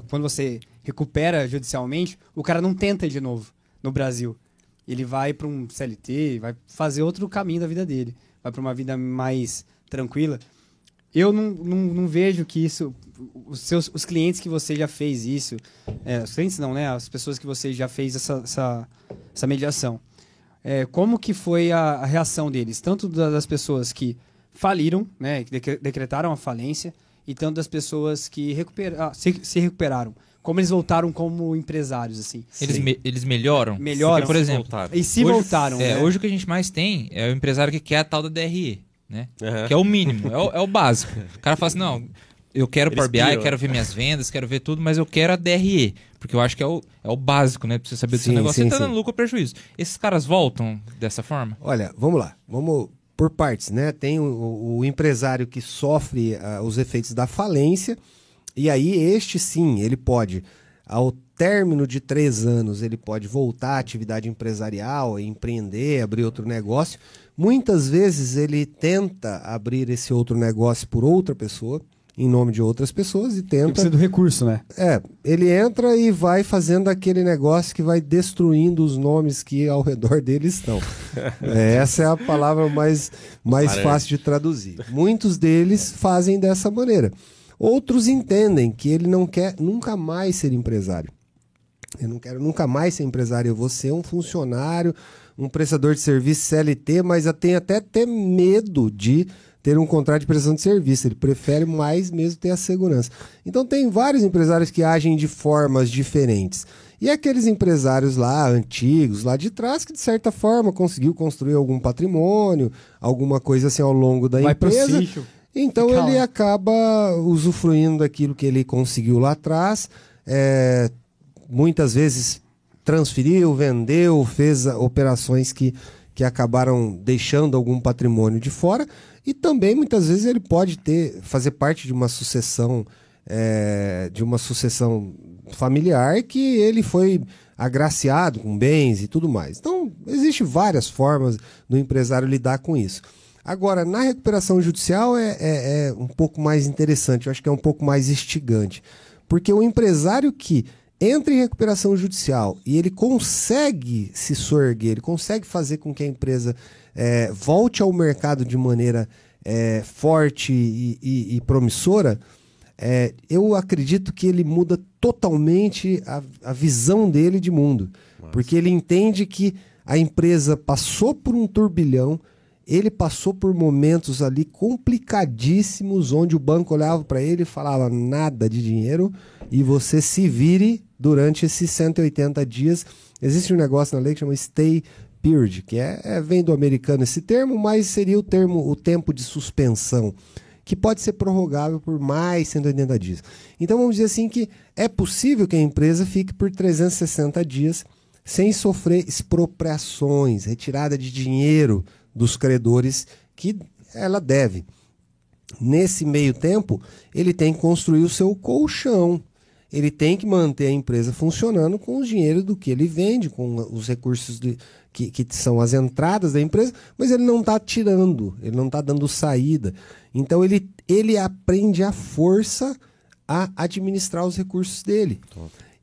quando você recupera judicialmente, o cara não tenta de novo no Brasil. Ele vai para um CLT, vai fazer outro caminho da vida dele, vai para uma vida mais tranquila. Eu não, não, não, vejo que isso. Os, seus, os clientes que você já fez isso, é, os clientes não, né? As pessoas que você já fez essa, essa, essa mediação. É, como que foi a, a reação deles? Tanto das pessoas que faliram, né, decretaram a falência, e tanto das pessoas que recupera, ah, se, se, recuperaram. Como eles voltaram como empresários, assim. Eles, me, eles melhoram? Melhoram. Porque, por exemplo, e se hoje, voltaram, é, né? Hoje o que a gente mais tem é o empresário que quer a tal da DRE, né? Uhum. Que é o mínimo, é o, é o básico. [laughs] O cara fala assim, não, eu quero Power BI, quero ver minhas vendas, quero ver tudo, mas eu quero a DRE. Porque eu acho que é o, é o básico, né? Pra você saber do sim, seu negócio. Sim, você tá dando lucro ou prejuízo. Esses caras voltam dessa forma? Olha, vamos lá. Vamos por partes, né? Tem o, o empresário que sofre uh, os efeitos da falência, e aí este sim, ele pode, ao término de três anos, ele pode voltar à atividade empresarial, empreender, abrir outro negócio. Muitas vezes ele tenta abrir esse outro negócio por outra pessoa em nome de outras pessoas e tenta. Precisa do recurso, né? É, ele entra e vai fazendo aquele negócio que vai destruindo os nomes que ao redor dele estão. [laughs] é, essa é a palavra mais, mais fácil de traduzir. Muitos deles fazem dessa maneira. Outros entendem que ele não quer nunca mais ser empresário. Eu não quero nunca mais ser empresário, eu vou ser um funcionário, um prestador de serviço CLT, mas eu tenho até ter medo de ter um contrato de prestação de serviço. Ele prefere mais mesmo ter a segurança. Então tem vários empresários que agem de formas diferentes. E aqueles empresários lá antigos, lá de trás, que de certa forma conseguiu construir algum patrimônio, alguma coisa assim ao longo da Vai empresa. Pro sítio, então ele acaba usufruindo daquilo que ele conseguiu lá atrás. É, muitas vezes transferiu, vendeu, fez operações que, que acabaram deixando algum patrimônio de fora. E também muitas vezes ele pode ter fazer parte de uma sucessão é, de uma sucessão familiar que ele foi agraciado com bens e tudo mais. Então, existem várias formas do empresário lidar com isso. Agora, na recuperação judicial é, é, é, um pouco mais interessante, eu acho que é um pouco mais instigante. Porque o empresário que entra em recuperação judicial e ele consegue se sorguer, ele consegue fazer com que a empresa é, volte ao mercado de maneira é, forte e, e, e promissora, é, eu acredito que ele muda totalmente a, a visão dele de mundo. Nossa. Porque ele entende que a empresa passou por um turbilhão, ele passou por momentos ali complicadíssimos, onde o banco olhava para ele e falava nada de dinheiro, e você se vire durante esses 180 dias. Existe um negócio na lei que chama Stay Period, que é, é vem do americano esse termo, mas seria o termo, o tempo de suspensão que pode ser prorrogável por mais 180 dias. Então vamos dizer assim que é possível que a empresa fique por 360 dias sem sofrer expropriações, retirada de dinheiro dos credores que ela deve. Nesse meio tempo, ele tem que construir o seu colchão. Ele tem que manter a empresa funcionando com o dinheiro do que ele vende, com os recursos de, que, que são as entradas da empresa, mas ele não está tirando, ele não está dando saída. Então ele, ele aprende a força a administrar os recursos dele.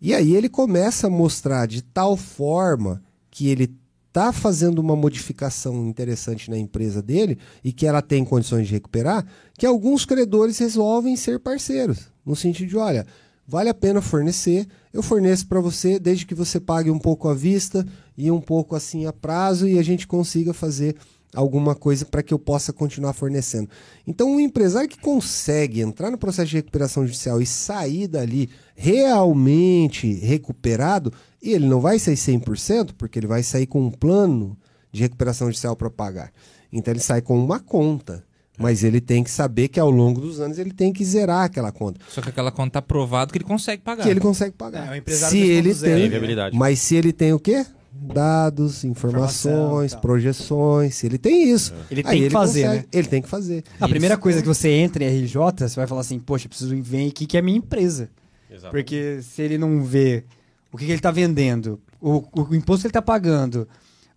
E aí ele começa a mostrar de tal forma que ele está fazendo uma modificação interessante na empresa dele e que ela tem condições de recuperar, que alguns credores resolvem ser parceiros. No sentido de, olha, vale a pena fornecer, eu forneço para você desde que você pague um pouco à vista e um pouco assim a prazo e a gente consiga fazer alguma coisa para que eu possa continuar fornecendo. Então, um empresário que consegue entrar no processo de recuperação judicial e sair dali realmente recuperado, e ele não vai sair 100%, porque ele vai sair com um plano de recuperação judicial para pagar. Então, ele sai com uma conta. Mas ele tem que saber que ao longo dos anos ele tem que zerar aquela conta. Só que aquela conta está provado que ele consegue pagar. Que ele consegue pagar. É, o empresário se ele tem, tem mas se ele tem o quê? Dados, informações, Informação, projeções, ele tem isso. Ele tem que ele fazer, consegue, né? Ele tem que fazer. A isso. primeira coisa que você entra em RJ, você vai falar assim, poxa, preciso ver aqui que é minha empresa. Exato. Porque se ele não vê o que, que ele está vendendo, o, o imposto que ele está pagando,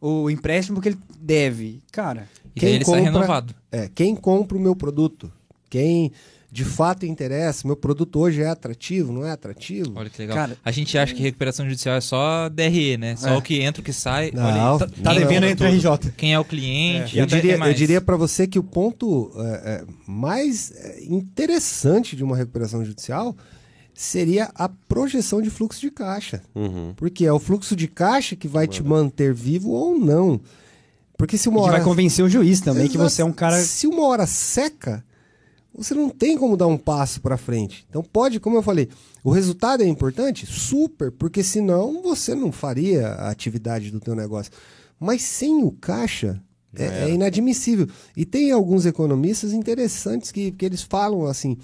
o empréstimo que ele deve, cara, e quem ele compra, está renovado. É, quem compra o meu produto, quem de fato interessa, meu produto hoje é atrativo, não é atrativo? Olha que legal. Cara, a gente acha que recuperação judicial é só DRE, né? Só é. o que entra, o que sai. Não, Olha, tá, tá devendo entre RJ. Quem é o cliente? É. Eu, diria, eu diria para você que o ponto é, é mais é, interessante de uma recuperação judicial seria a projeção de fluxo de caixa. Uhum. Porque é o fluxo de caixa que vai te manter vivo ou não. Porque se uma hora. vai convencer o juiz também Exato. que você é um cara. Se uma hora seca, você não tem como dar um passo para frente. Então pode, como eu falei, o resultado é importante? Super, porque senão você não faria a atividade do teu negócio. Mas sem o caixa é, é inadmissível. E tem alguns economistas interessantes que, que eles falam assim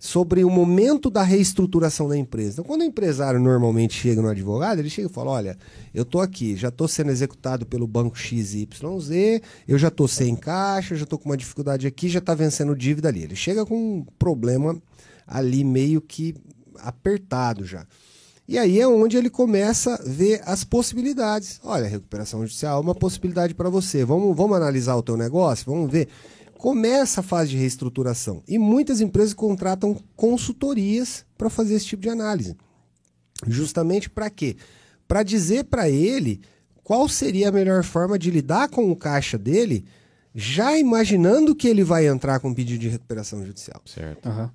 sobre o momento da reestruturação da empresa. Então, quando o empresário normalmente chega no advogado, ele chega e fala: Olha, eu estou aqui, já estou sendo executado pelo banco XYZ, eu já estou sem caixa, já estou com uma dificuldade aqui, já está vencendo dívida ali. Ele chega com um problema ali meio que apertado já. E aí é onde ele começa a ver as possibilidades. Olha, recuperação judicial é uma possibilidade para você. Vamos, vamos analisar o teu negócio, vamos ver começa a fase de reestruturação e muitas empresas contratam consultorias para fazer esse tipo de análise. Justamente para quê? Para dizer para ele qual seria a melhor forma de lidar com o caixa dele, já imaginando que ele vai entrar com pedido de recuperação judicial. Certo. Uhum.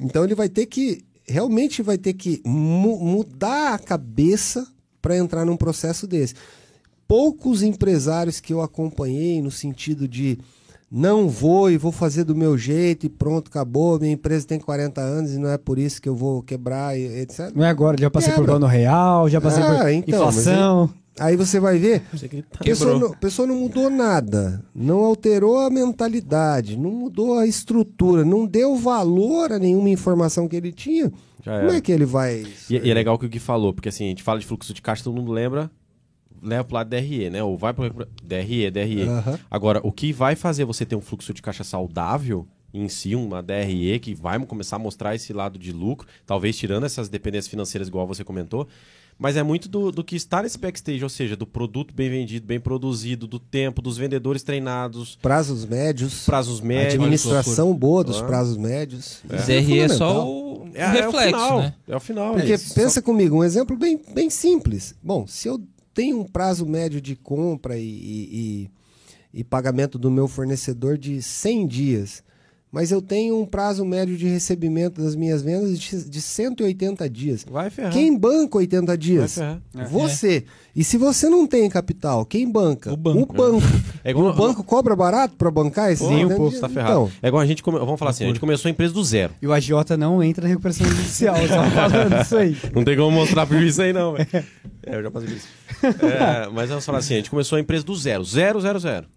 Então ele vai ter que realmente vai ter que mu mudar a cabeça para entrar num processo desse. Poucos empresários que eu acompanhei no sentido de não vou e vou fazer do meu jeito e pronto, acabou. Minha empresa tem 40 anos e não é por isso que eu vou quebrar, etc. Não é agora, já passei Quebra. por plano real, já passei ah, por então, inflação. Aí, aí, você vai ver, a pessoa não, pessoa não mudou nada, não alterou a mentalidade, não mudou a estrutura, não deu valor a nenhuma informação que ele tinha. Como é que ele vai. E, e, é legal o que o Gui falou, porque assim, a gente fala de fluxo de caixa, todo mundo lembra leva pro lado DRE, né? Ou vai pro DRE, DRE. Uhum. Agora, o que vai fazer você ter um fluxo de caixa saudável em si, uma DRE que vai começar a mostrar esse lado de lucro, talvez tirando essas dependências financeiras, igual você comentou, mas é muito do, do que está nesse backstage, ou seja, do produto bem vendido, bem produzido, do tempo, dos vendedores treinados. Prazos médios. Prazos médios. Administração boa dos ah. prazos médios. É. DRE é só o, é, reflexo, é o final, né? É o final. Porque é pensa só... comigo, um exemplo bem, bem simples. Bom, se eu tem um prazo médio de compra e, e, e, pagamento do meu fornecedor de 100 dias, mas eu tenho um prazo médio de recebimento das minhas vendas de, de 180 dias. Vai ferrar. Quem banca 80 dias? Vai ferrar. Você. É. E se você não tem capital, quem banca? O banco. O banco, é igual... o banco cobra barato para bancar esse Sim, o povo tá ferrado. Então, é igual a gente, come... vamos falar assim, a gente começou a empresa do zero. E o agiota não entra na recuperação judicial, só falando isso aí. [laughs] Não tem como mostrar por isso aí não, velho. É, eu já passei por isso. É, mas vamos falar assim, a gente começou a empresa do zero, zero, zero, zero.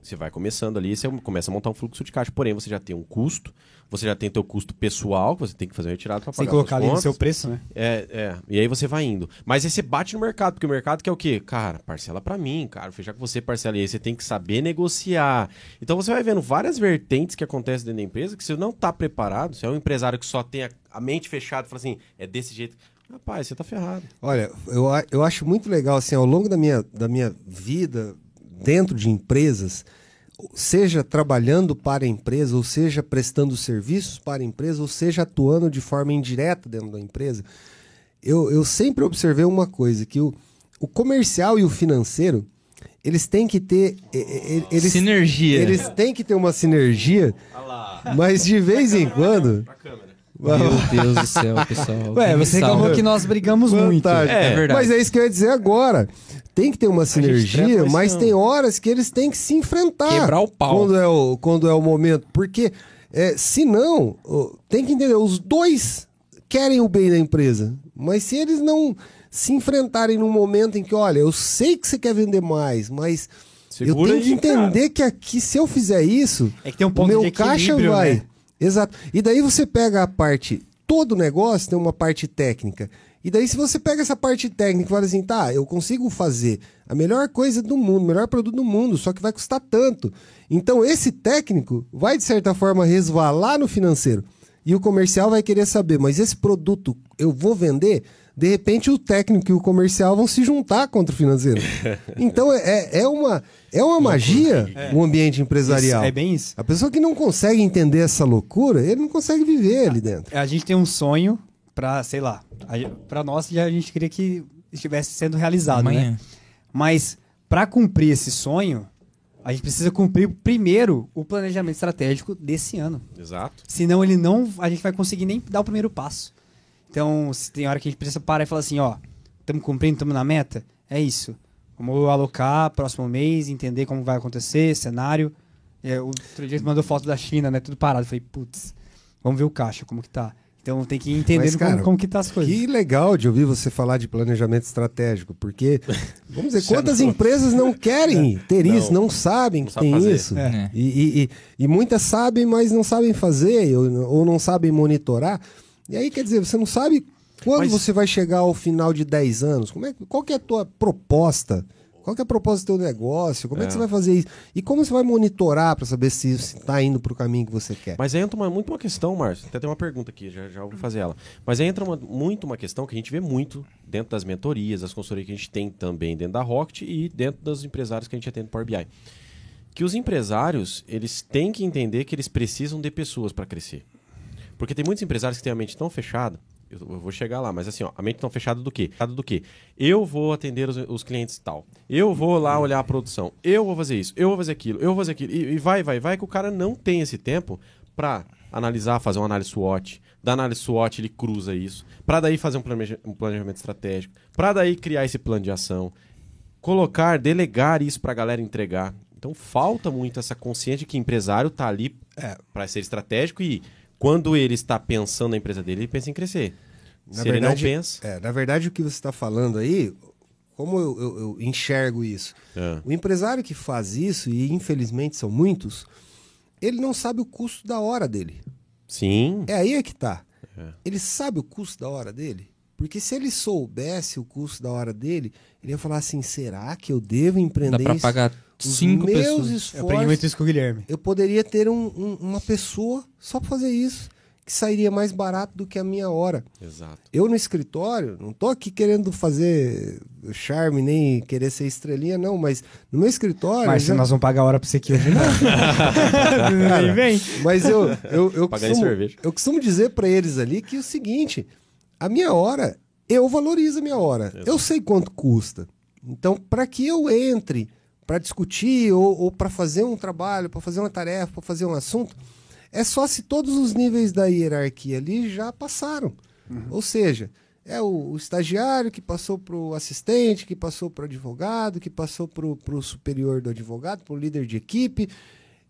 Você vai começando ali, você começa a montar um fluxo de caixa, porém você já tem um custo, você já tem teu custo pessoal, que você tem que fazer retirada para pagar Sem colocar ali no seu preço, né? É, é. E aí você vai indo. Mas aí você bate no mercado, porque o mercado quer o quê? Cara, parcela para mim, cara, fechar com você parcela. E aí você tem que saber negociar. Então você vai vendo várias vertentes que acontecem dentro da empresa que você não tá preparado, você é um empresário que só tem a, a mente fechada e fala assim, é desse jeito. Rapaz, você tá ferrado. Olha, eu, eu acho muito legal, assim, ao longo da minha, da minha vida dentro de empresas, seja trabalhando para a empresa, ou seja prestando serviços para a empresa, ou seja atuando de forma indireta dentro da empresa, eu, eu sempre observei uma coisa, que o, o comercial e o financeiro, eles têm que ter... Eles, sinergia. Eles têm que ter uma sinergia, mas de vez em quando... Meu Deus do céu, pessoal. [laughs] Ué, você reclamou que nós brigamos muito. É, é, verdade. Mas é isso que eu ia dizer agora. Tem que ter uma sinergia, mas tem horas que eles têm que se enfrentar. Quebrar o pau. Quando é o, quando é o momento. Porque, é, se não, tem que entender, os dois querem o bem da empresa. Mas se eles não se enfrentarem num momento em que, olha, eu sei que você quer vender mais, mas... Segura eu tenho que entender cara. que aqui, se eu fizer isso, é que tem um ponto o meu caixa vai. Né? Exato. E daí você pega a parte. Todo negócio tem uma parte técnica. E daí, se você pega essa parte técnica e fala assim, tá, eu consigo fazer a melhor coisa do mundo, o melhor produto do mundo, só que vai custar tanto. Então, esse técnico vai, de certa forma, resvalar no financeiro. E o comercial vai querer saber, mas esse produto eu vou vender? De repente, o técnico e o comercial vão se juntar contra o financeiro. [laughs] Então, é, é, é uma, é uma magia é. o ambiente empresarial. Isso, é bem isso. A pessoa que não consegue entender essa loucura, ele não consegue viver ali dentro. A gente tem um sonho para, sei lá, para nós já a gente queria que estivesse sendo realizado, Amanhã. né? Mas para cumprir esse sonho, a gente precisa cumprir primeiro o planejamento estratégico desse ano. Exato. Senão ele não, a gente vai conseguir nem dar o primeiro passo. Então, se tem hora que a gente precisa parar e falar assim, ó, estamos cumprindo, estamos na meta, é isso. Vamos alocar próximo mês, entender como vai acontecer, cenário. É, o outro dia mandou foto da China, né? Tudo parado. Eu falei, putz, vamos ver o caixa, como que tá. Então tem que entender Mas, cara, como, como, que tá as coisas. Que legal de ouvir você falar de planejamento estratégico, porque, [laughs] vamos dizer, quantas empresas não querem ter não, isso, não sabem não que tem fazer. isso. É. E, e, e, e, muitas sabem, mas não sabem fazer, ou, ou não sabem monitorar. E aí, quer dizer, você não sabe quando mas... você vai chegar ao final de 10 anos. Como é, qual que é a tua proposta? Qual que é a proposta do teu negócio? Como é, é que você vai fazer isso? E como você vai monitorar para saber se está indo para o caminho que você quer? Mas aí entra uma, muito uma questão, Márcio. Até tem uma pergunta aqui, já, já vou fazer ela. Mas aí entra uma, muito uma questão que a gente vê muito dentro das mentorias, das consultorias que a gente tem também dentro da Rocket e dentro dos empresários que a gente atende no Power BI. Que os empresários, eles têm que entender que eles precisam de pessoas para crescer. Porque tem muitos empresários que têm a mente tão fechada eu vou chegar lá, mas assim, ó, a mente tão fechada do quê? Fechada do quê? Eu vou atender os, os, clientes tal. Eu vou lá olhar a produção. Eu vou fazer isso. Eu vou fazer aquilo. Eu vou fazer aquilo. E, e vai, vai, vai, que o cara não tem esse tempo para analisar, fazer uma análise SWOT. Da análise SWOT ele cruza isso, para daí fazer um, planeja um planejamento estratégico, para daí criar esse plano de ação, colocar, delegar isso para a galera entregar. Então falta muito essa consciência de que empresário está ali é. para ser estratégico e quando ele está pensando na empresa dele, ele pensa em crescer. Na Se verdade, ele não pensa. É, na verdade, o que você está falando aí, como eu, eu, eu enxergo isso? É. O empresário que faz isso, e infelizmente são muitos, ele não sabe o custo da hora dele. Sim. É aí é que tá. É. Ele sabe o custo da hora dele? Porque se ele soubesse o custo da hora dele, ele ia falar assim: será que eu devo empreender Dá pra isso? pagar cinco meus pessoas. esforços. Eu aprendi muito isso com o Guilherme. Eu poderia ter um, um, uma pessoa só para fazer isso que sairia mais barato do que a minha hora. Exato. Eu no escritório, não tô aqui querendo fazer charme nem querer ser estrelinha, não, mas no meu escritório. Mas já... nós vamos pagar a hora pra você aqui hoje, [laughs] não. Cara, vem. Mas eu, eu, eu, costumo, eu costumo dizer para eles ali que é o seguinte: a minha hora, eu valorizo a minha hora. Exato. Eu sei quanto custa. Então, para que eu entre para discutir ou, ou para fazer um trabalho, para fazer uma tarefa, para fazer um assunto, é só se todos os níveis da hierarquia ali já passaram. Uhum. Ou seja, é o, o, estagiário que passou para o assistente, que passou para o advogado, que passou para o superior do advogado, para o líder de equipe,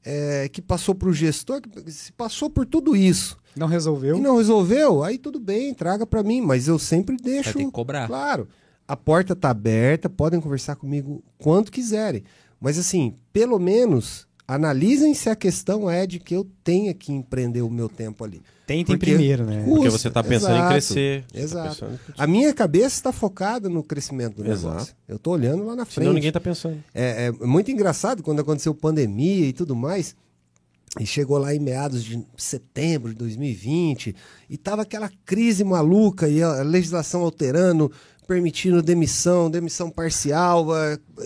é, que passou para o gestor, que se passou por tudo isso. Não resolveu? E não resolveu? Aí tudo bem, traga para mim, mas eu sempre deixo. Vai ter que cobrar. Claro. A porta está aberta, podem conversar comigo quanto quiserem. Mas assim, pelo menos analisem se a questão é de que eu tenha que empreender o meu tempo ali. Tentem primeiro, né? Custa. Porque você está pensando Exato. em crescer. Tá Exato. Tá a minha cabeça está focada no crescimento do Exato. negócio. Eu estou olhando lá na frente. Senão ninguém está pensando. É, é, muito engraçado quando aconteceu pandemia e tudo mais. E chegou lá em meados de setembro de 2020 e tava aquela crise maluca e a legislação alterando, permitindo demissão, demissão parcial,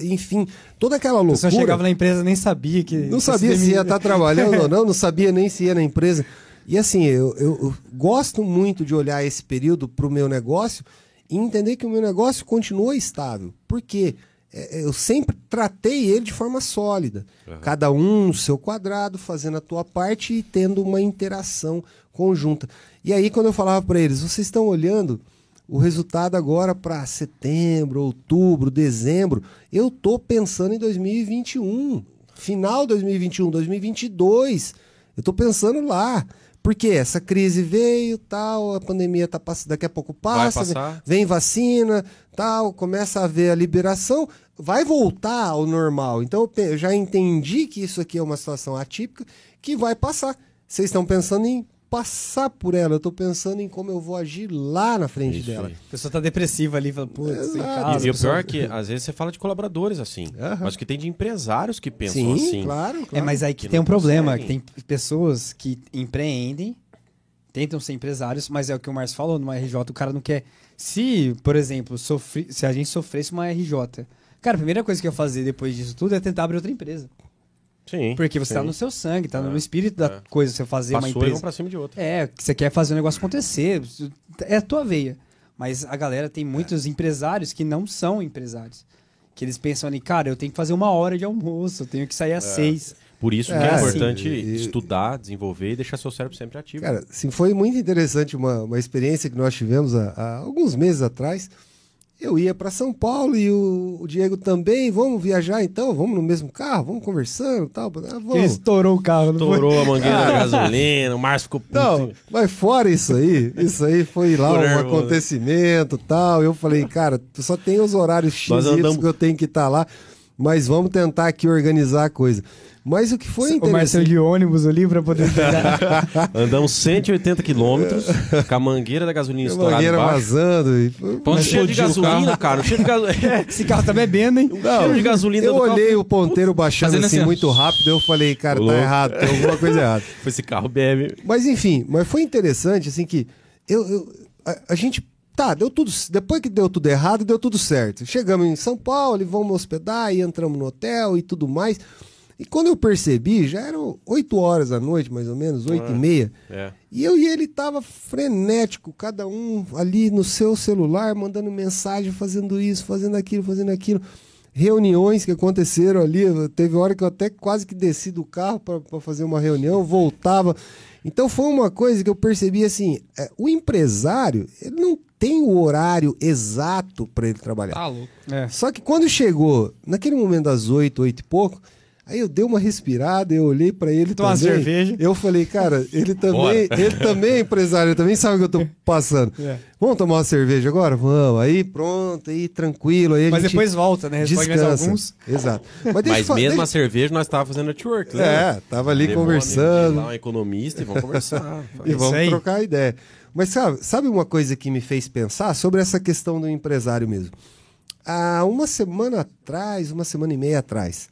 enfim, toda aquela loucura. Você chegava na empresa nem sabia que. Não sabia se ia estar tá trabalhando ou não, [laughs] não sabia nem se ia na empresa. E assim, eu, eu, eu gosto muito de olhar esse período para o meu negócio e entender que o meu negócio continua estável. Por quê? É, é, eu sempre tratei ele de forma sólida. Uhum. Cada um no seu quadrado, fazendo a tua parte e tendo uma interação conjunta. E aí, quando eu falava para eles, vocês estão olhando o resultado agora para setembro, outubro, dezembro, eu tô pensando em 2021, final 2021, 2022. Eu tô pensando lá. Porque essa crise veio, tal, a pandemia tá passando, daqui a pouco passa, vem vacina, tal, começa a haver a liberação, vai voltar ao normal. Então eu já entendi que isso aqui é uma situação atípica que vai passar. Vocês estão pensando em passar por ela, eu tô pensando em como eu vou agir lá na frente Isso dela. Aí. A pessoa tá depressiva ali, fala, putz, em casa. E, o pior é [laughs] que às vezes você fala de colaboradores assim, uhum. mas que tem de empresários que pensam Sim, assim. Claro, claro. É, mas aí que, que tem um problema, que tem pessoas que empreendem, tentam ser empresários, mas é o que o Márcio falou, numa RJ o cara não quer. Se, por exemplo, sofri, se a gente sofresse uma RJ, cara, a primeira coisa que eu ia fazer depois disso tudo é tentar abrir outra empresa. Sim. Porque você tá sim. tá no seu sangue, tá é. no espírito da é. coisa, você fazer Passou uma empresa. E pra cima de outra. É, que você quer fazer o negócio acontecer. É a tua veia. Mas a galera tem muitos é. empresários que não são empresários. Que eles pensam ali, cara, eu tenho que fazer uma hora de almoço, eu tenho que sair às é. seis. Por isso que é, é importante e, estudar, desenvolver e deixar seu cérebro sempre ativo. Cara, sim, foi muito interessante uma, uma experiência que nós tivemos há, há alguns meses atrás eu ia para São Paulo e o, o, Diego também. Vamos viajar então? Vamos no mesmo carro? Vamos conversando tal? Ah, vamos. Estourou o carro, não Estourou foi? a mangueira da gasolina, o Márcio ficou puto. Não, mas fora isso aí, isso aí foi lá um acontecimento tal. Eu falei, cara, tu só tem os horários X andamos... que eu tenho que estar tá lá, mas vamos tentar aqui organizar a coisa. Mas o que foi interessante... O Marcelo de ônibus ali para poder pegar. [laughs] Andamos 180 quilômetros com a mangueira da gasolina estourada mangueira vazando. E... Ponto cheio de gasolina, cara. Cheio de gasolina. Esse carro tá bebendo, hein? Não, cheio de gasolina. Eu olhei carro. o ponteiro baixando assim, assim muito rápido. Eu falei, cara, tá errado. Tem alguma coisa errada. [laughs] Esse carro bebe. Mas enfim, mas foi interessante, assim, que eu, eu a, a gente Tá, deu tudo. Depois que deu tudo errado, deu tudo certo. Chegamos em São Paulo, vamos hospedar e entramos no hotel e tudo mais. E quando eu percebi, já eram 8 horas da noite, mais ou menos, 8 ah, e meia. É. E eu e ele tava frenético, cada um ali no seu celular, mandando mensagem, fazendo isso, fazendo aquilo, fazendo aquilo. Reuniões que aconteceram ali. Teve hora que eu até quase que desci do carro para fazer uma reunião, voltava. Então foi uma coisa que eu percebi assim: é, o empresário ele não tem o horário exato para ele trabalhar. Tá louco. É. Só que quando chegou, naquele momento das oito, oito e pouco, Aí eu dei uma respirada, eu olhei para ele Toma também. Uma cerveja. Eu falei, cara, ele também, ele também é empresário, ele também sabe o que eu tô passando. É. Vamos tomar uma cerveja agora? Vamos. Aí pronto, aí tranquilo. Aí Mas depois volta, né? Descansa. alguns. Exato. [laughs] Mas, Mas mesmo deixa... a cerveja nós tava fazendo network, né? É, tava ali Levou conversando. Um, um economista e vamos conversar. [laughs] e vamos trocar ideia. Mas sabe, sabe uma coisa que me fez pensar sobre essa questão do empresário mesmo? Há uma semana atrás, uma semana e meia atrás,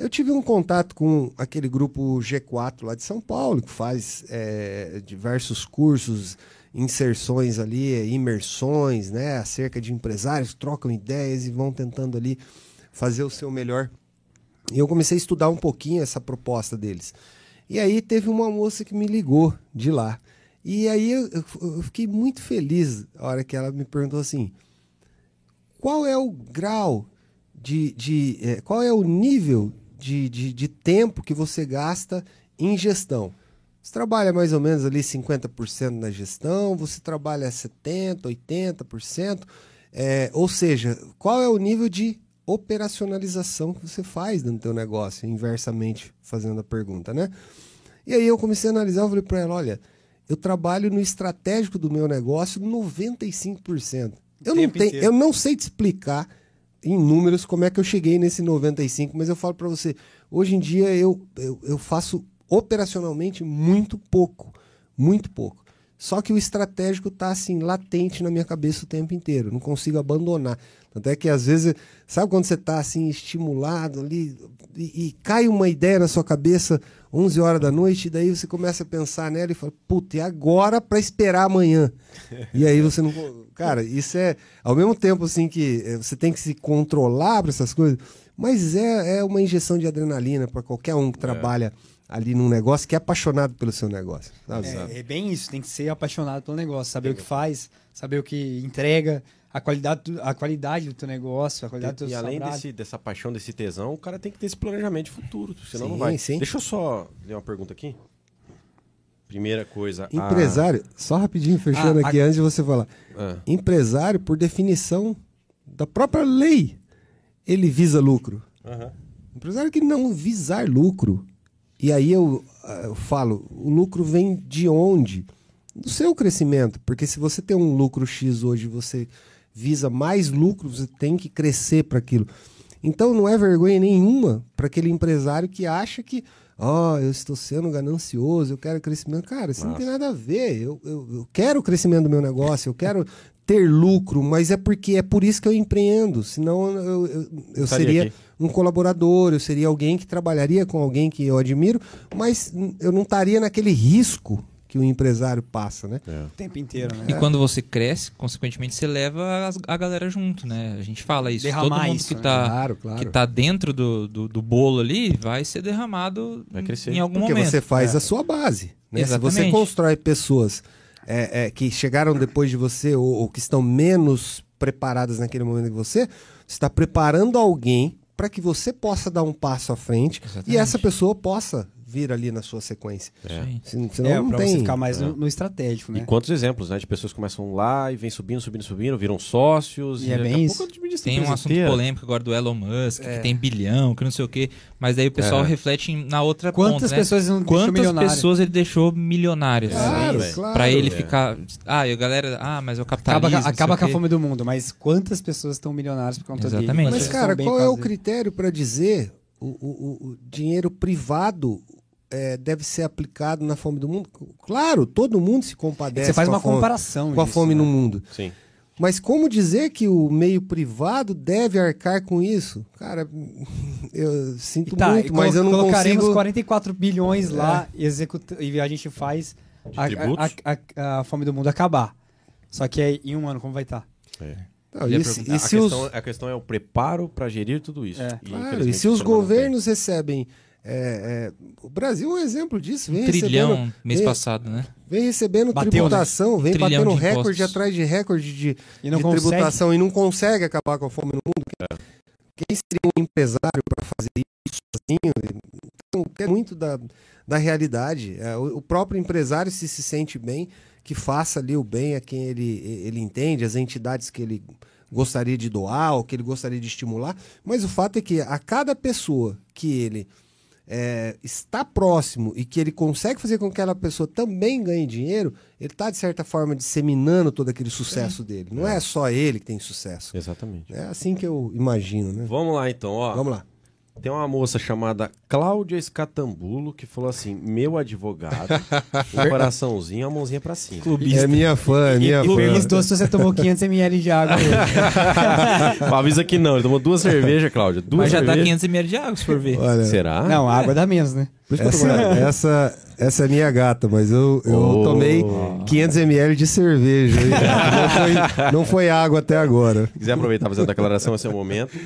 eu tive um contato com aquele grupo G4 lá de São Paulo, que faz é, diversos cursos, inserções ali, imersões, né, acerca de empresários, trocam ideias e vão tentando ali fazer o seu melhor. E eu comecei a estudar um pouquinho essa proposta deles. E aí teve uma moça que me ligou de lá. E aí eu, eu fiquei muito feliz a hora que ela me perguntou assim: qual é o grau de. de é, qual é o nível de, de, de tempo que você gasta em gestão. Você trabalha mais ou menos ali 50% na gestão, você trabalha 70%, 80%, é, ou seja, qual é o nível de operacionalização que você faz do teu negócio, inversamente fazendo a pergunta, né? E aí eu comecei a analisar, eu falei para ela, olha, eu trabalho no estratégico do meu negócio 95%. Eu não, tenho, eu não sei te explicar em números como é que eu cheguei nesse 95, mas eu falo para você, hoje em dia eu, eu, eu, faço operacionalmente muito pouco, muito pouco. Só que o estratégico está assim, latente na minha cabeça o tempo inteiro, não consigo abandonar. Tanto é que às vezes, sabe quando você está assim, estimulado ali, e, e, cai uma ideia na sua cabeça 11 horas da noite, e daí você começa a pensar nela e fala, puta, e agora para esperar amanhã? [laughs] e aí você não. Cara, isso é. Ao mesmo tempo assim que eh, você tem que se controlar para essas coisas, mas é, é uma injeção de adrenalina para qualquer um que é. trabalha ali num negócio que é apaixonado pelo seu negócio. Sabe? É, é, bem isso, tem que ser apaixonado pelo negócio, saber é. o que faz, saber o que entrega a qualidade, a qualidade do teu negócio, a qualidade do teu E além desse, dessa paixão, desse tesão, o cara tem que ter esse planejamento de futuro, senão sim, não vai. Sim. Deixa eu só ler uma pergunta aqui. Primeira coisa. Empresário, a... só rapidinho, fechando ah, aqui a... antes de você falar. Ah. Empresário, por definição da própria lei, ele visa lucro. Uhum. Empresário que não visar lucro. E aí eu, eu falo, o lucro vem de onde? Do seu crescimento. Porque se você tem um lucro X hoje, você visa mais lucro, você tem que crescer para aquilo. Então não é vergonha nenhuma para aquele empresário que acha que, ó, oh, eu estou sendo ganancioso, eu quero crescimento. Cara, isso Nossa. não tem nada a ver. Eu, eu, eu quero o crescimento do meu negócio, eu quero ter lucro, mas é porque é por isso que eu empreendo. Senão eu, eu, eu seria aqui. um colaborador, eu seria alguém que trabalharia com alguém que eu admiro, mas eu não estaria naquele risco que o empresário passa, né? É. O tempo inteiro, né? E quando você cresce, consequentemente, você leva a, a galera junto, né? A gente fala isso. Derramar Todo mundo isso, que, está né? claro, claro. que tá dentro do, do, do, bolo ali vai ser derramado vai crescer. em algum Porque momento. Porque você faz é. a sua base. Né? Se você constrói pessoas é, é, que chegaram depois de você ou, ou que estão menos preparadas naquele momento que você, você está preparando alguém para que você possa dar um passo à frente Exatamente. e essa pessoa possa vir ali na sua sequência. É. Senão é, não tem... você ficar mais é. no, no, estratégico, né? E quantos exemplos, né? De pessoas que começam lá e vem subindo, subindo, subindo, viram sócios. E, e é bem isso. Tem um assunto polêmico agora do Elon Musk, é. que tem bilhão, que não sei o quê. Mas daí o pessoal é. reflete na outra Quantas ponta, né? pessoas né? não Quantas pessoas ele deixou milionários? Claro, claro. Pra ele ficar... Ah, e a galera... Ah, mas é o capitalismo... Acaba, acaba com a fome do mundo, mas quantas pessoas estão milionárias por conta Exatamente. Mas, cara, qual é o critério para dizer o, o, o, dinheiro privado é, deve ser aplicado na fome do mundo? Claro, todo mundo se compadece. Você faz uma fome, comparação com a fome né? no mundo. Sim. Mas como dizer que o meio privado deve arcar com isso? Cara, [laughs] eu sinto tá, muito, mas eu não colocaremos consigo... 44 bilhões lá é. executa... e a gente faz a, a, a, a, fome do mundo acabar. Só que aí, em um ano, como vai estar? Tá? É. Não, e, se, e se a, os... questão, a, questão, é o preparo para gerir tudo isso. É. E, claro, e se os governos recebem é, é, o Brasil é um exemplo disso. Vem um trilhão mês vem, passado, né? Vem recebendo Bateu, tributação, né? vem batendo recorde atrás de recorde de, de tributação e não consegue acabar com a fome no mundo. É. Quem seria um empresário para fazer isso sozinho? Então, Então, é muito da, da realidade. É, o, o, próprio empresário, se se sente bem, que faça ali o bem a quem ele, ele entende, as entidades que ele gostaria de doar ou que ele gostaria de estimular. Mas o fato é que a cada pessoa que ele é, está próximo e que ele consegue fazer com que aquela pessoa também ganhe dinheiro, ele está, de certa forma, disseminando todo aquele sucesso é. dele. Não é. é. só ele que tem sucesso. Exatamente. É assim que eu imagino, né? Vamos lá, então. Ó. Vamos lá. Tem uma moça chamada Cláudia Escatambulo que falou assim: meu advogado, [laughs] um coraçãozinho, a mãozinha pra cima. Clubista. É minha fã, é minha e, fã. Perguntou se você tomou 500 ml de água. [laughs] Avisa que não, ele tomou duas cervejas, Cláudia. Duas Mas já cervejas. dá 500 ml de água, se for ver. Olha, Será? Não, a água dá menos, né? Essa, essa, essa é minha gata, mas eu, eu oh. tomei 500 ml de cerveja. não, foi, não foi água até agora. Se quiser aproveitar fazer a declaração, esse é o momento.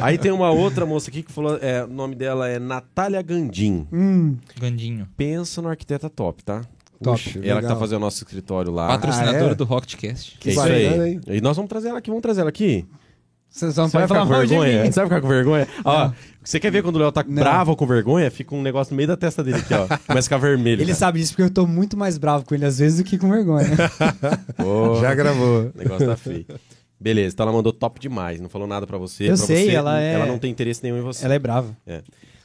Aí tem uma outra moça aqui que falou, é, o nome dela é Natália Gandim. Hum. Gandinho. Pensa no arquiteta top, tá? Top. Puxa, ela que tá fazendo o nosso escritório lá. Patrocinadora ah, é? do Rockcast. Que é isso aí. E nós vamos trazer ela aqui, vamos trazer ela aqui. Vocês não podem falar com vergonha. Você vai ficar com vergonha? Ó, você quer ver quando o Léo tá não. bravo ou com vergonha? Fica um negócio no meio da testa dele aqui, ó. [laughs] Começa a ficar vermelho. Ele cara. sabe disso porque eu tô muito mais bravo com ele às vezes do que com vergonha. [laughs] Já gravou. O negócio tá feio. Beleza, então ela mandou top demais, não falou nada pra você. Eu pra sei, você, ela é. Ela não tem interesse nenhum em você. Ela é brava. É.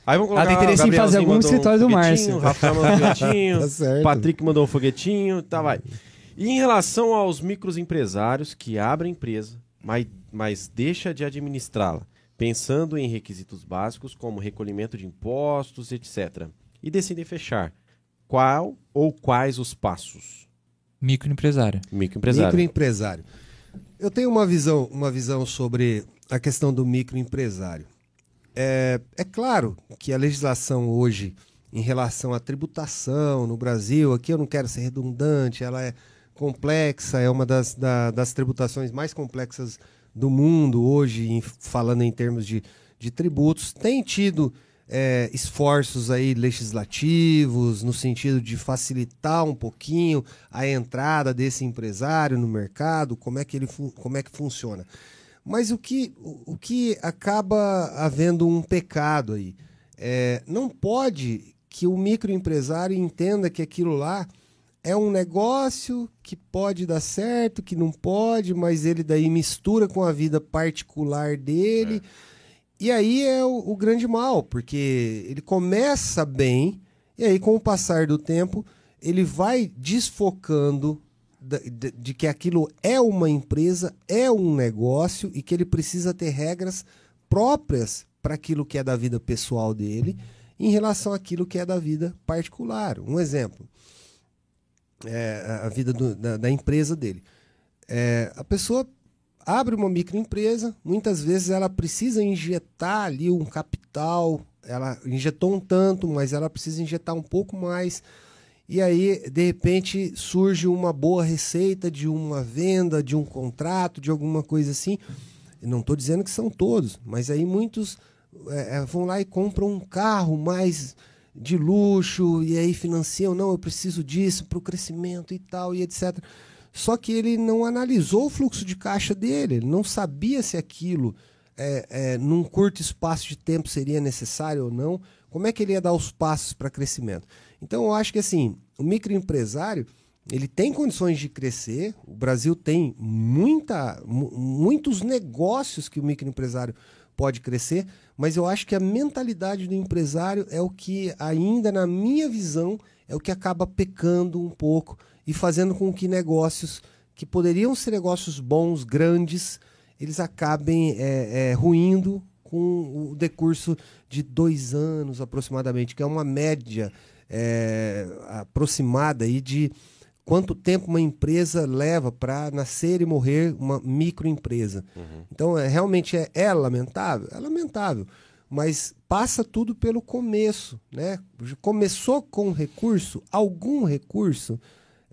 Aí vamos colocar ela tem interesse em fazer algum escritório um do Márcio. O Rafael mandou um [laughs] foguetinho. tá certo. Patrick mandou um foguetinho. Tá, vai. E em relação aos microempresários que abrem empresa, mas, mas deixa de administrá-la, pensando em requisitos básicos como recolhimento de impostos, etc. E decidem fechar. Qual ou quais os passos? Microempresário. Microempresário. Microempresário. Eu tenho uma visão, uma visão sobre a questão do microempresário. É, é claro que a legislação hoje, em relação à tributação no Brasil, aqui eu não quero ser redundante, ela é complexa, é uma das, da, das tributações mais complexas do mundo hoje, em, falando em termos de, de tributos. Tem tido é, esforços aí legislativos no sentido de facilitar um pouquinho a entrada desse empresário no mercado, como é que ele como é que funciona. Mas o que, o, que acaba havendo um pecado aí? É, não pode que o microempresário entenda que aquilo lá é um negócio que pode dar certo, que não pode, mas ele daí mistura com a vida particular dele. É. E aí é o, o, grande mal, porque ele começa bem, e aí, com o passar do tempo, ele vai desfocando de, de, de que aquilo é uma empresa, é um negócio e que ele precisa ter regras próprias para aquilo que é da vida pessoal dele em relação àquilo que é da vida particular. Um exemplo é, a vida do, da, da, empresa dele. É, a pessoa abre uma microempresa, muitas vezes ela precisa injetar ali um capital, ela injetou um tanto, mas ela precisa injetar um pouco mais. E aí, de repente, surge uma boa receita de uma venda, de um contrato, de alguma coisa assim. não estou dizendo que são todos, mas aí muitos é, é, vão lá e compram um carro mais de luxo e aí financiam, não, eu preciso disso para o crescimento e tal e etc. Só que ele não analisou o fluxo de caixa dele, ele não sabia se aquilo é, é, num curto espaço de tempo seria necessário ou não, como é que ele ia dar os passos para crescimento. Então eu acho que assim, o microempresário ele tem condições de crescer, o Brasil tem muita, muitos negócios que o microempresário pode crescer, mas eu acho que a mentalidade do empresário é o que, ainda na minha visão, é o que acaba pecando um pouco e fazendo com que negócios que poderiam ser negócios bons, grandes, eles acabem é, é, ruindo com o decurso de dois anos aproximadamente, que é uma média é, aproximada aí de quanto tempo uma empresa leva para nascer e morrer uma microempresa. Uhum. Então, é, realmente é, é lamentável? É lamentável. Mas passa tudo pelo começo. Né? Começou com recurso, algum recurso,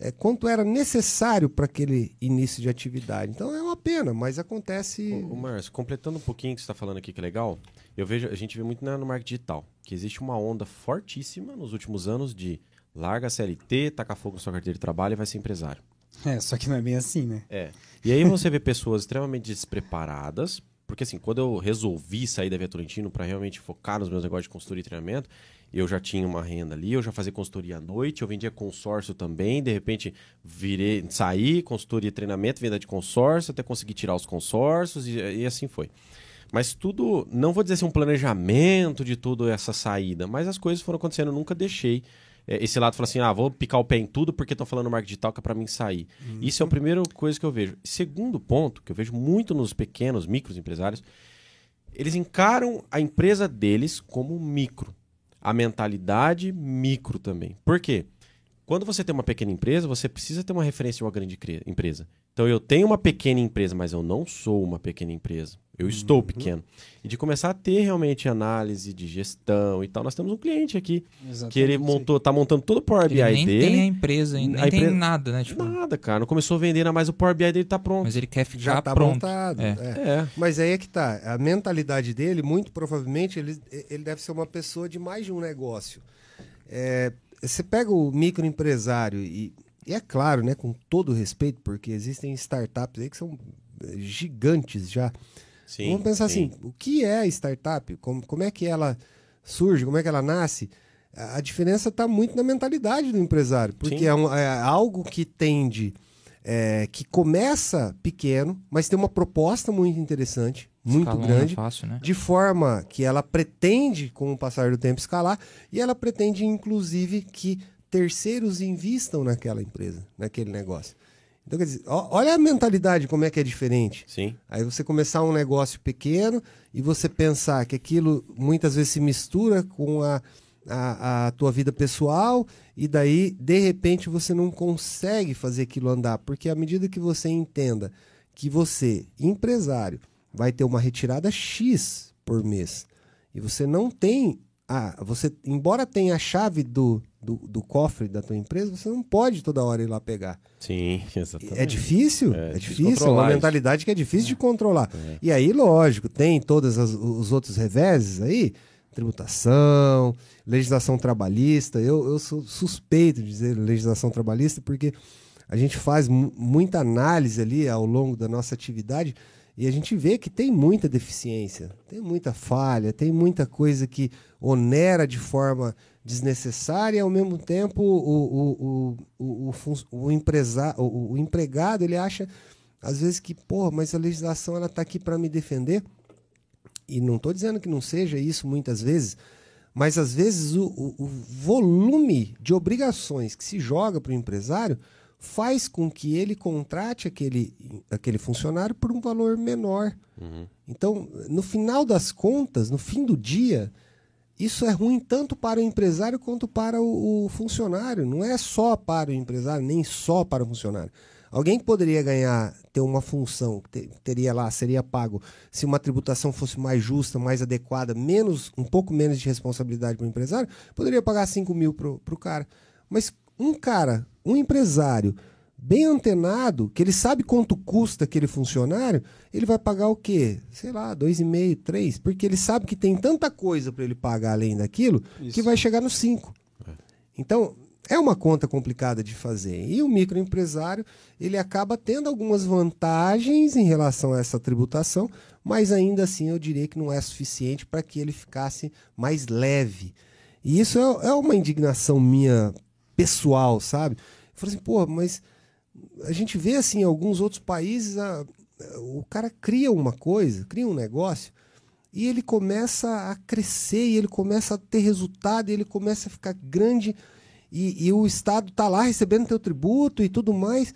é, quanto era necessário para aquele início de atividade. Então é uma pena, mas acontece. O, Márcio, completando um pouquinho o que você está falando aqui, que é legal, eu vejo, a gente vê muito no marketing digital, que existe uma onda fortíssima nos últimos anos de larga a CLT, taca fogo na sua carteira de trabalho e vai ser empresário. É, só que não é bem assim, né? É. E aí você vê pessoas extremamente despreparadas, Porque assim, quando eu resolvi sair da Via Tolentino para realmente focar nos meus negócios de consultoria e treinamento, eu já tinha uma renda ali, eu já fazia consultoria à noite, eu vendia consórcio também, de repente virei, saí, consultoria e treinamento, venda de consórcio, até conseguir tirar os consórcios e, e assim foi. Mas tudo, não vou dizer assim um planejamento de tudo essa saída, mas as coisas foram acontecendo, eu nunca deixei esse lado falar assim, ah, vou picar o pé em tudo porque estão falando marketing digital que é para mim sair. Uhum. Isso é a primeira coisa que eu vejo. Segundo ponto, que eu vejo muito nos pequenos, micros empresários, eles encaram a empresa deles como micro. A mentalidade micro também. Por quê? Quando você tem uma pequena empresa, você precisa ter uma referência de uma grande empresa. Então eu tenho uma pequena empresa, mas eu não sou uma pequena empresa. Eu estou uhum. pequeno. E de começar a ter realmente análise de gestão e tal. Nós temos um cliente aqui Exatamente, que ele montou, tá montando todo o Power BI ele nem dele. tem a empresa, nem a empresa... tem nada, né? Tipo... Nada, cara. Não começou a vender, mas o Power BI dele tá pronto. Mas ele quer ficar Já tá pronto. montado. É. É. É. Mas aí é que tá. A mentalidade dele, muito provavelmente, ele, ele deve ser uma pessoa de mais de um negócio. É, você pega o microempresário e, e é claro, né, com todo respeito, porque existem startups aí que são gigantes já. Sim, Vamos pensar sim. assim, o que é a startup? Como, como é que ela surge? Como é que ela nasce? A, a diferença está muito na mentalidade do empresário, porque é, um, é, algo que tende, é, que começa pequeno, mas tem uma proposta muito interessante, muito Escalona grande, fácil, né? de forma que ela pretende, com o passar do tempo, escalar, e ela pretende, inclusive, que terceiros invistam naquela empresa, naquele negócio. Então, quer dizer, olha a mentalidade como é que é diferente. Sim. Aí você começar um negócio pequeno e você pensar que aquilo muitas vezes se mistura com a, a, a tua vida pessoal e daí, de repente, você não consegue fazer aquilo andar. Porque à medida que você entenda que você, empresário, vai ter uma retirada X por mês e você não tem a, você, embora tenha a chave do, do, do, cofre da tua empresa, você não pode toda hora ir lá pegar. Sim, [laughs] exatamente. É difícil, é, é difícil, é uma mentalidade isso. que é difícil é. de controlar. É. E aí, lógico, tem todos os outros reveses aí, tributação, legislação trabalhista. Eu, eu sou suspeito de dizer legislação trabalhista porque a gente faz muita análise ali ao longo da nossa atividade e a gente vê que tem muita deficiência, tem muita falha, tem muita coisa que onera de forma desnecessária e ao mesmo tempo o, o, o, o, empresa, o, empregado ele acha às vezes que, porra, mas a legislação está aqui para me defender. E não estou dizendo que não seja isso muitas vezes, mas às vezes o volume de obrigações que se joga para o empresário faz com que ele contrate aquele, aquele funcionário por um valor menor. Uhum. Então, no final das contas, no fim do dia, isso é ruim tanto para o empresário quanto para o, o, funcionário. Não é só para o empresário, nem só para o funcionário. Alguém que poderia ganhar, ter uma função, ter, teria lá, seria pago, se uma tributação fosse mais justa, mais adequada, menos, um pouco menos de responsabilidade para o empresário, poderia pagar 5 mil para o cara. Mas um cara, um empresário bem antenado, que ele sabe quanto custa aquele funcionário, ele vai pagar o quê? Sei lá, dois e meio, três, porque ele sabe que tem tanta coisa para ele pagar além daquilo Isso. que vai chegar nos cinco. É. Então é uma conta complicada de fazer. E o microempresário ele acaba tendo algumas vantagens em relação a essa tributação, mas ainda assim eu diria que não é suficiente para que ele ficasse mais leve. E isso é, é uma indignação minha pessoal, sabe? Eu falei assim, pô, mas a gente vê assim, em alguns outros países, a, o cara cria uma coisa, cria um negócio, e ele começa a crescer, e ele começa a ter resultado, e ele começa a ficar grande, e, e o Estado está lá recebendo teu tributo e tudo mais.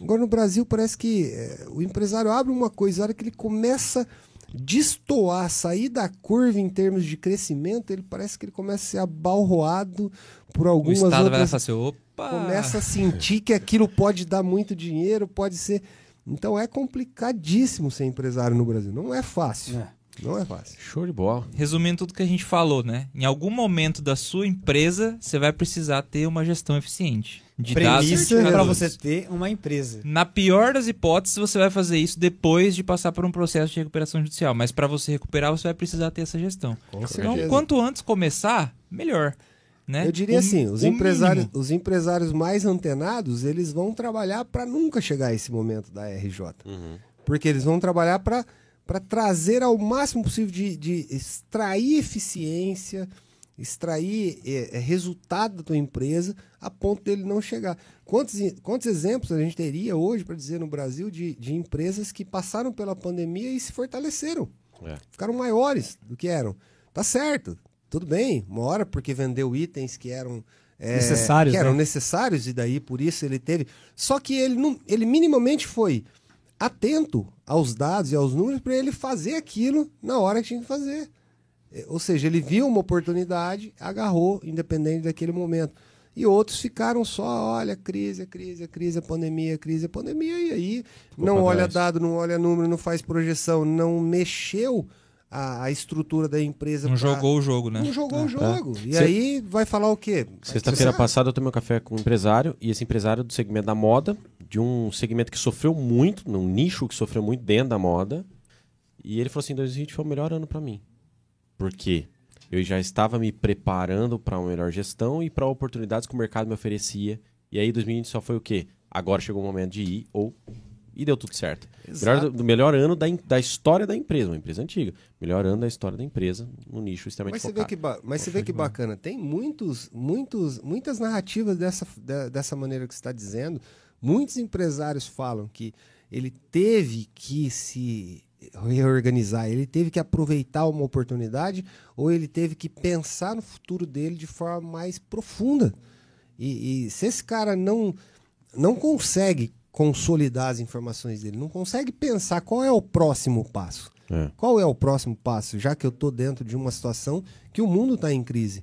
Agora no Brasil parece que é, o empresário abre uma coisa, a hora que ele começa destoar, sair da curva em termos de crescimento, ele parece que ele começa a ser abalroado por algumas o Estado outras... vai fazer, opa, começa a sentir que aquilo pode dar muito dinheiro, pode ser. Então é complicadíssimo ser empresário no Brasil. Não é fácil. É. Não é fácil. Show de bola. Resumindo tudo que a gente falou, né? Em algum momento da sua empresa, você vai precisar ter uma gestão eficiente. De Premissa para você ter uma empresa. Na pior das hipóteses, você vai fazer isso depois de passar por um processo de recuperação judicial. Mas para você recuperar, você vai precisar ter essa gestão. Com então, certeza. quanto antes começar, melhor. Né? Eu diria o, assim, os empresários, os empresários mais antenados, eles vão trabalhar para nunca chegar a esse momento da RJ. Uhum. Porque eles vão trabalhar para para trazer ao máximo possível de, de extrair eficiência, extrair é, é, resultado da tua empresa a ponto dele não chegar. Quantos, quantos exemplos a gente teria hoje para dizer no Brasil de, de empresas que passaram pela pandemia e se fortaleceram? É. Ficaram maiores do que eram. Tá certo, tudo bem, uma hora porque vendeu itens que eram é, necessários, que eram né? necessários e daí por isso ele teve. Só que ele não, ele minimamente foi atento aos dados e aos números para ele fazer aquilo na hora que tinha que fazer. É, ou seja, ele viu uma oportunidade, agarrou, independente daquele momento. E outros ficaram só, olha, crise, crise, crise, pandemia, crise, pandemia, e aí Ficou não olha trás. dado, não olha número, não faz projeção, não mexeu a, a estrutura da empresa. Não pra... jogou o jogo, né? Não jogou é. o jogo. É. E Cê... aí vai falar o quê? Sexta-feira passada eu tomei um café com um empresário, e esse empresário do segmento da moda, de um segmento que sofreu muito, num nicho que sofreu muito dentro da moda, e ele falou assim: 2020 foi o melhor ano para mim. Por quê? Eu já estava me preparando para uma melhor gestão e para oportunidades que o mercado me oferecia. E aí 2020 só foi o quê? Agora chegou o momento de ir ou e deu tudo certo. Melhor, do, melhor ano da, da história da empresa, uma empresa antiga. Melhor ano da história da empresa, no nicho extremamente mas você focado. Vê que mas você vê que bacana, tem muitos, muitos, muitas narrativas dessa, dessa maneira que você está dizendo. Muitos empresários falam que ele teve que se reorganizar, ele teve que aproveitar uma oportunidade ou ele teve que pensar no futuro dele de forma mais profunda. E, e se esse cara não, não consegue consolidar as informações dele, não consegue pensar qual é o próximo passo. É. Qual é o próximo passo, já que eu estou dentro de uma situação que o mundo está em crise?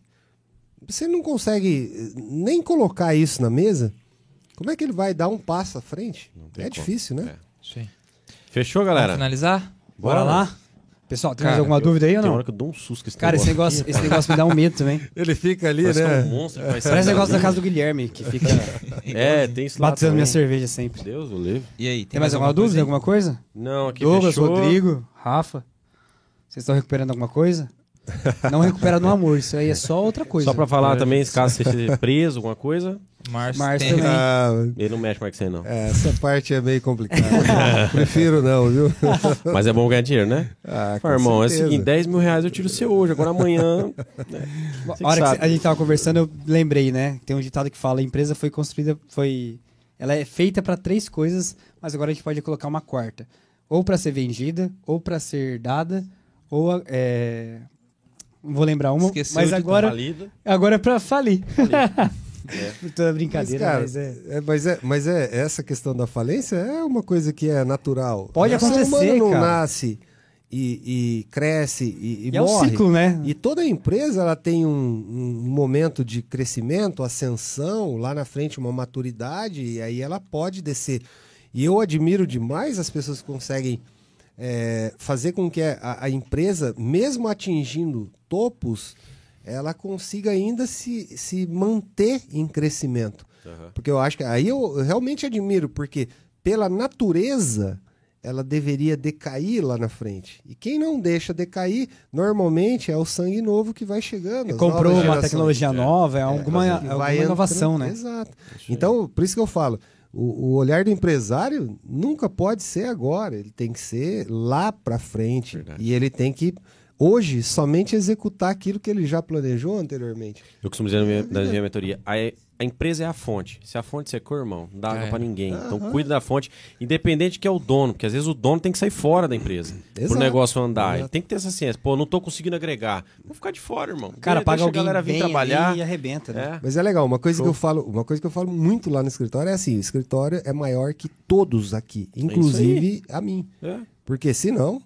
Você não consegue eh, nem colocar isso na mesa, como é que ele vai dar um passo à frente? É como. difícil, né? É. Sim. Fechou, galera? Vamos finalizar? Bora, Bora lá? Pessoal, tem Cara, mais alguma eu, dúvida aí ou não? Tem hora que eu dou um susto esse Cara, esse negócio, esse negócio me dá um medo também. [laughs] Ele fica ali, Parece né? É um monstro, Parece o negócio da casa do Guilherme, que fica. [laughs] é, tem isso lá. Batendo minha cerveja sempre. Deus, o livro. E aí, tem, tem mais, mais alguma dúvida, alguma coisa? Não, aqui Douglas, fechou. Rodrigo, Rafa. Vocês estão recuperando alguma coisa? Não recupera no amor, isso aí é só outra coisa. Só pra falar é. também, caso você seja preso, alguma coisa. Márcio, Márcio também. Ah, ele não mexe mais que você, não. É, essa parte é meio complicada. [laughs] Prefiro não, viu? [laughs] Mas é bom ganhar dinheiro, né? Ah, Fala, irmão, certeza. é o seguinte, 10 mil reais eu tiro seu hoje, agora amanhã... Né? A hora que a gente tava conversando, eu lembrei, né? Tem um ditado que fala, a empresa foi construída, foi... Ela é feita para três coisas, mas agora a gente pode colocar uma quarta. Ou para ser vendida, ou para ser dada, ou é, vou lembrar uma, Esqueceu mas agora, agora é pra falir. [laughs] É. Toda brincadeira, mas, cara, mas, é... é... mas, é... mas é essa questão da falência é uma coisa que é natural. Pode o acontecer, ser humano não cara. nasce e, e cresce e, e, e morre. É o ciclo, né? E toda empresa ela tem um, um, momento de crescimento, ascensão, lá na frente uma maturidade e aí ela pode descer. E eu admiro demais as pessoas que conseguem é, fazer com que a, a, empresa, mesmo atingindo topos, ela consiga ainda se, se manter em crescimento. Uhum. Porque eu acho que aí eu realmente admiro, porque pela natureza ela deveria decair lá na frente. E quem não deixa decair, normalmente é o sangue novo que vai chegando. comprou uma gerações. tecnologia nova, é, é alguma, é, alguma inovação, entrando, né? Exato. Então, por isso que eu falo, o, o, olhar do empresário nunca pode ser agora, ele tem que ser lá para frente. Verdade. E ele tem que, hoje, somente executar aquilo que ele já planejou anteriormente. Eu costumo dizer na minha, na minha mentoria, a, a empresa é a fonte. Se a fonte secou, irmão, não dá água é. para ninguém. Uhum. Então cuida da fonte, independente que é o dono, porque às vezes o dono tem que sair fora da empresa para o negócio andar. Exato. Ele tem que ter essa ciência. Pô, não tô conseguindo agregar. Vou ficar de fora, irmão. Cara, paga alguém a galera vir trabalhar e arrebenta, né? É. Mas é legal, uma coisa Show. que eu falo, uma coisa que eu falo muito lá no escritório é assim, o escritório é maior que todos aqui, é inclusive a mim. É. Porque senão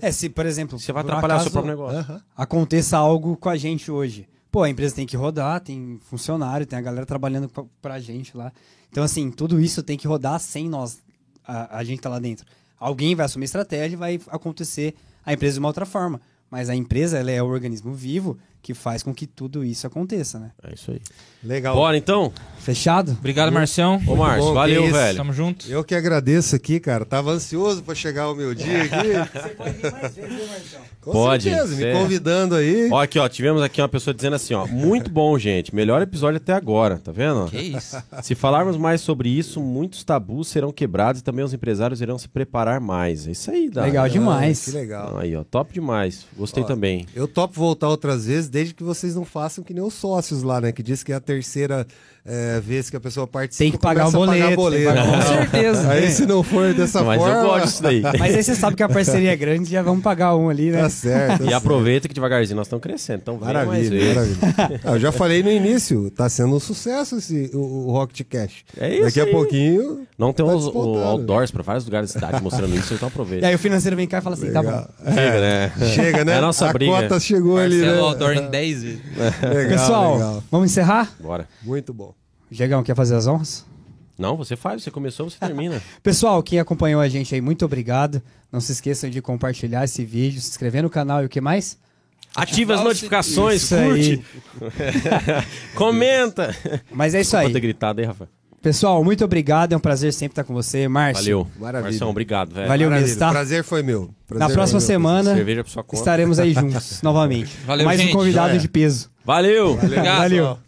é, se, por exemplo, você vai atrapalhar o seu próprio negócio. Uh -huh. Aconteça algo com a gente hoje pô, a empresa tem que rodar, tem funcionário, tem a galera trabalhando pra, pra gente lá. Então, assim, tudo isso tem que rodar sem nós, a, a gente tá lá dentro. Alguém vai assumir estratégia e vai acontecer a empresa de uma outra forma. Mas a empresa, ela é um organismo vivo que faz com que tudo isso aconteça, né? É isso aí. Legal. Bora então? Fechado? Obrigado, Marcião. Ô, Márcio, valeu, isso. velho. Tamo junto. Eu que agradeço aqui, cara. Tava ansioso pra chegar o meu dia aqui. [laughs] Você pode vir mais vezes, viu, Marcelo? Com Pode, certeza, cê- me convidando aí. Ó, aqui, ó, tivemos aqui uma pessoa dizendo assim, ó, muito bom, gente, melhor episódio até agora, tá vendo? Que isso? Se falarmos mais sobre isso, muitos tabus serão quebrados e também os empresários irão se preparar mais. É isso aí, Dá. Legal demais. Que legal. Aí, ó, top demais. Gostei Ó, também. Eu topo voltar outras vezes, desde que vocês não façam que nem os sócios lá, né? Que diz que é a terceira é, vez que a pessoa participa. Tem que pagar o a pagar boleto, pagar- Com certeza. Aí se não for dessa Mas forma. eu gosto disso daí. [laughs] Mas aí você sabe que a parceria é grande, já vamos pagar um ali, né? Tá certo. E tá aproveita que devagarzinho nós estamos crescendo. Então Maravilha, maravilha. [laughs] Ah, eu já falei no início, tá sendo um sucesso esse, o, o Rocket Cash. É isso Daqui a aí. pouquinho. Não tem Tá os, o outdoors para vários lugares da cidade mostrando isso, então E aproveita. aí o financeiro vem cá e fala assim, tá bom. Legal. Chega, né? Chega, né? É a nossa briga. cota chegou ali, né? Marcelo Outdoor em 10 vezes. [laughs] Legal, Pessoal, legal. vamos encerrar? Bora. Muito bom. Diegão, quer fazer as honras? Não, você faz, você começou, você termina. [laughs] Pessoal, quem acompanhou a gente aí, muito obrigado. Não se esqueçam de compartilhar esse vídeo, se inscrever no canal e o que mais? Ativa as notificações, Isso curte, [laughs] comenta. Mas é isso Pode aí. ter gritado aí, Rafa. Pessoal, muito obrigado. É um prazer sempre estar com você, Márcio. Valeu. Maravilha. Marção, obrigado, velho. Valeu Maravilha. mesmo, tá? Prazer foi meu. Prazer Na próxima foi meu. semana Cerveja pra sua conta. estaremos aí juntos, [laughs] novamente. Valeu, Mais um gente. convidado Joia. de peso. Valeu. Obrigado. Valeu.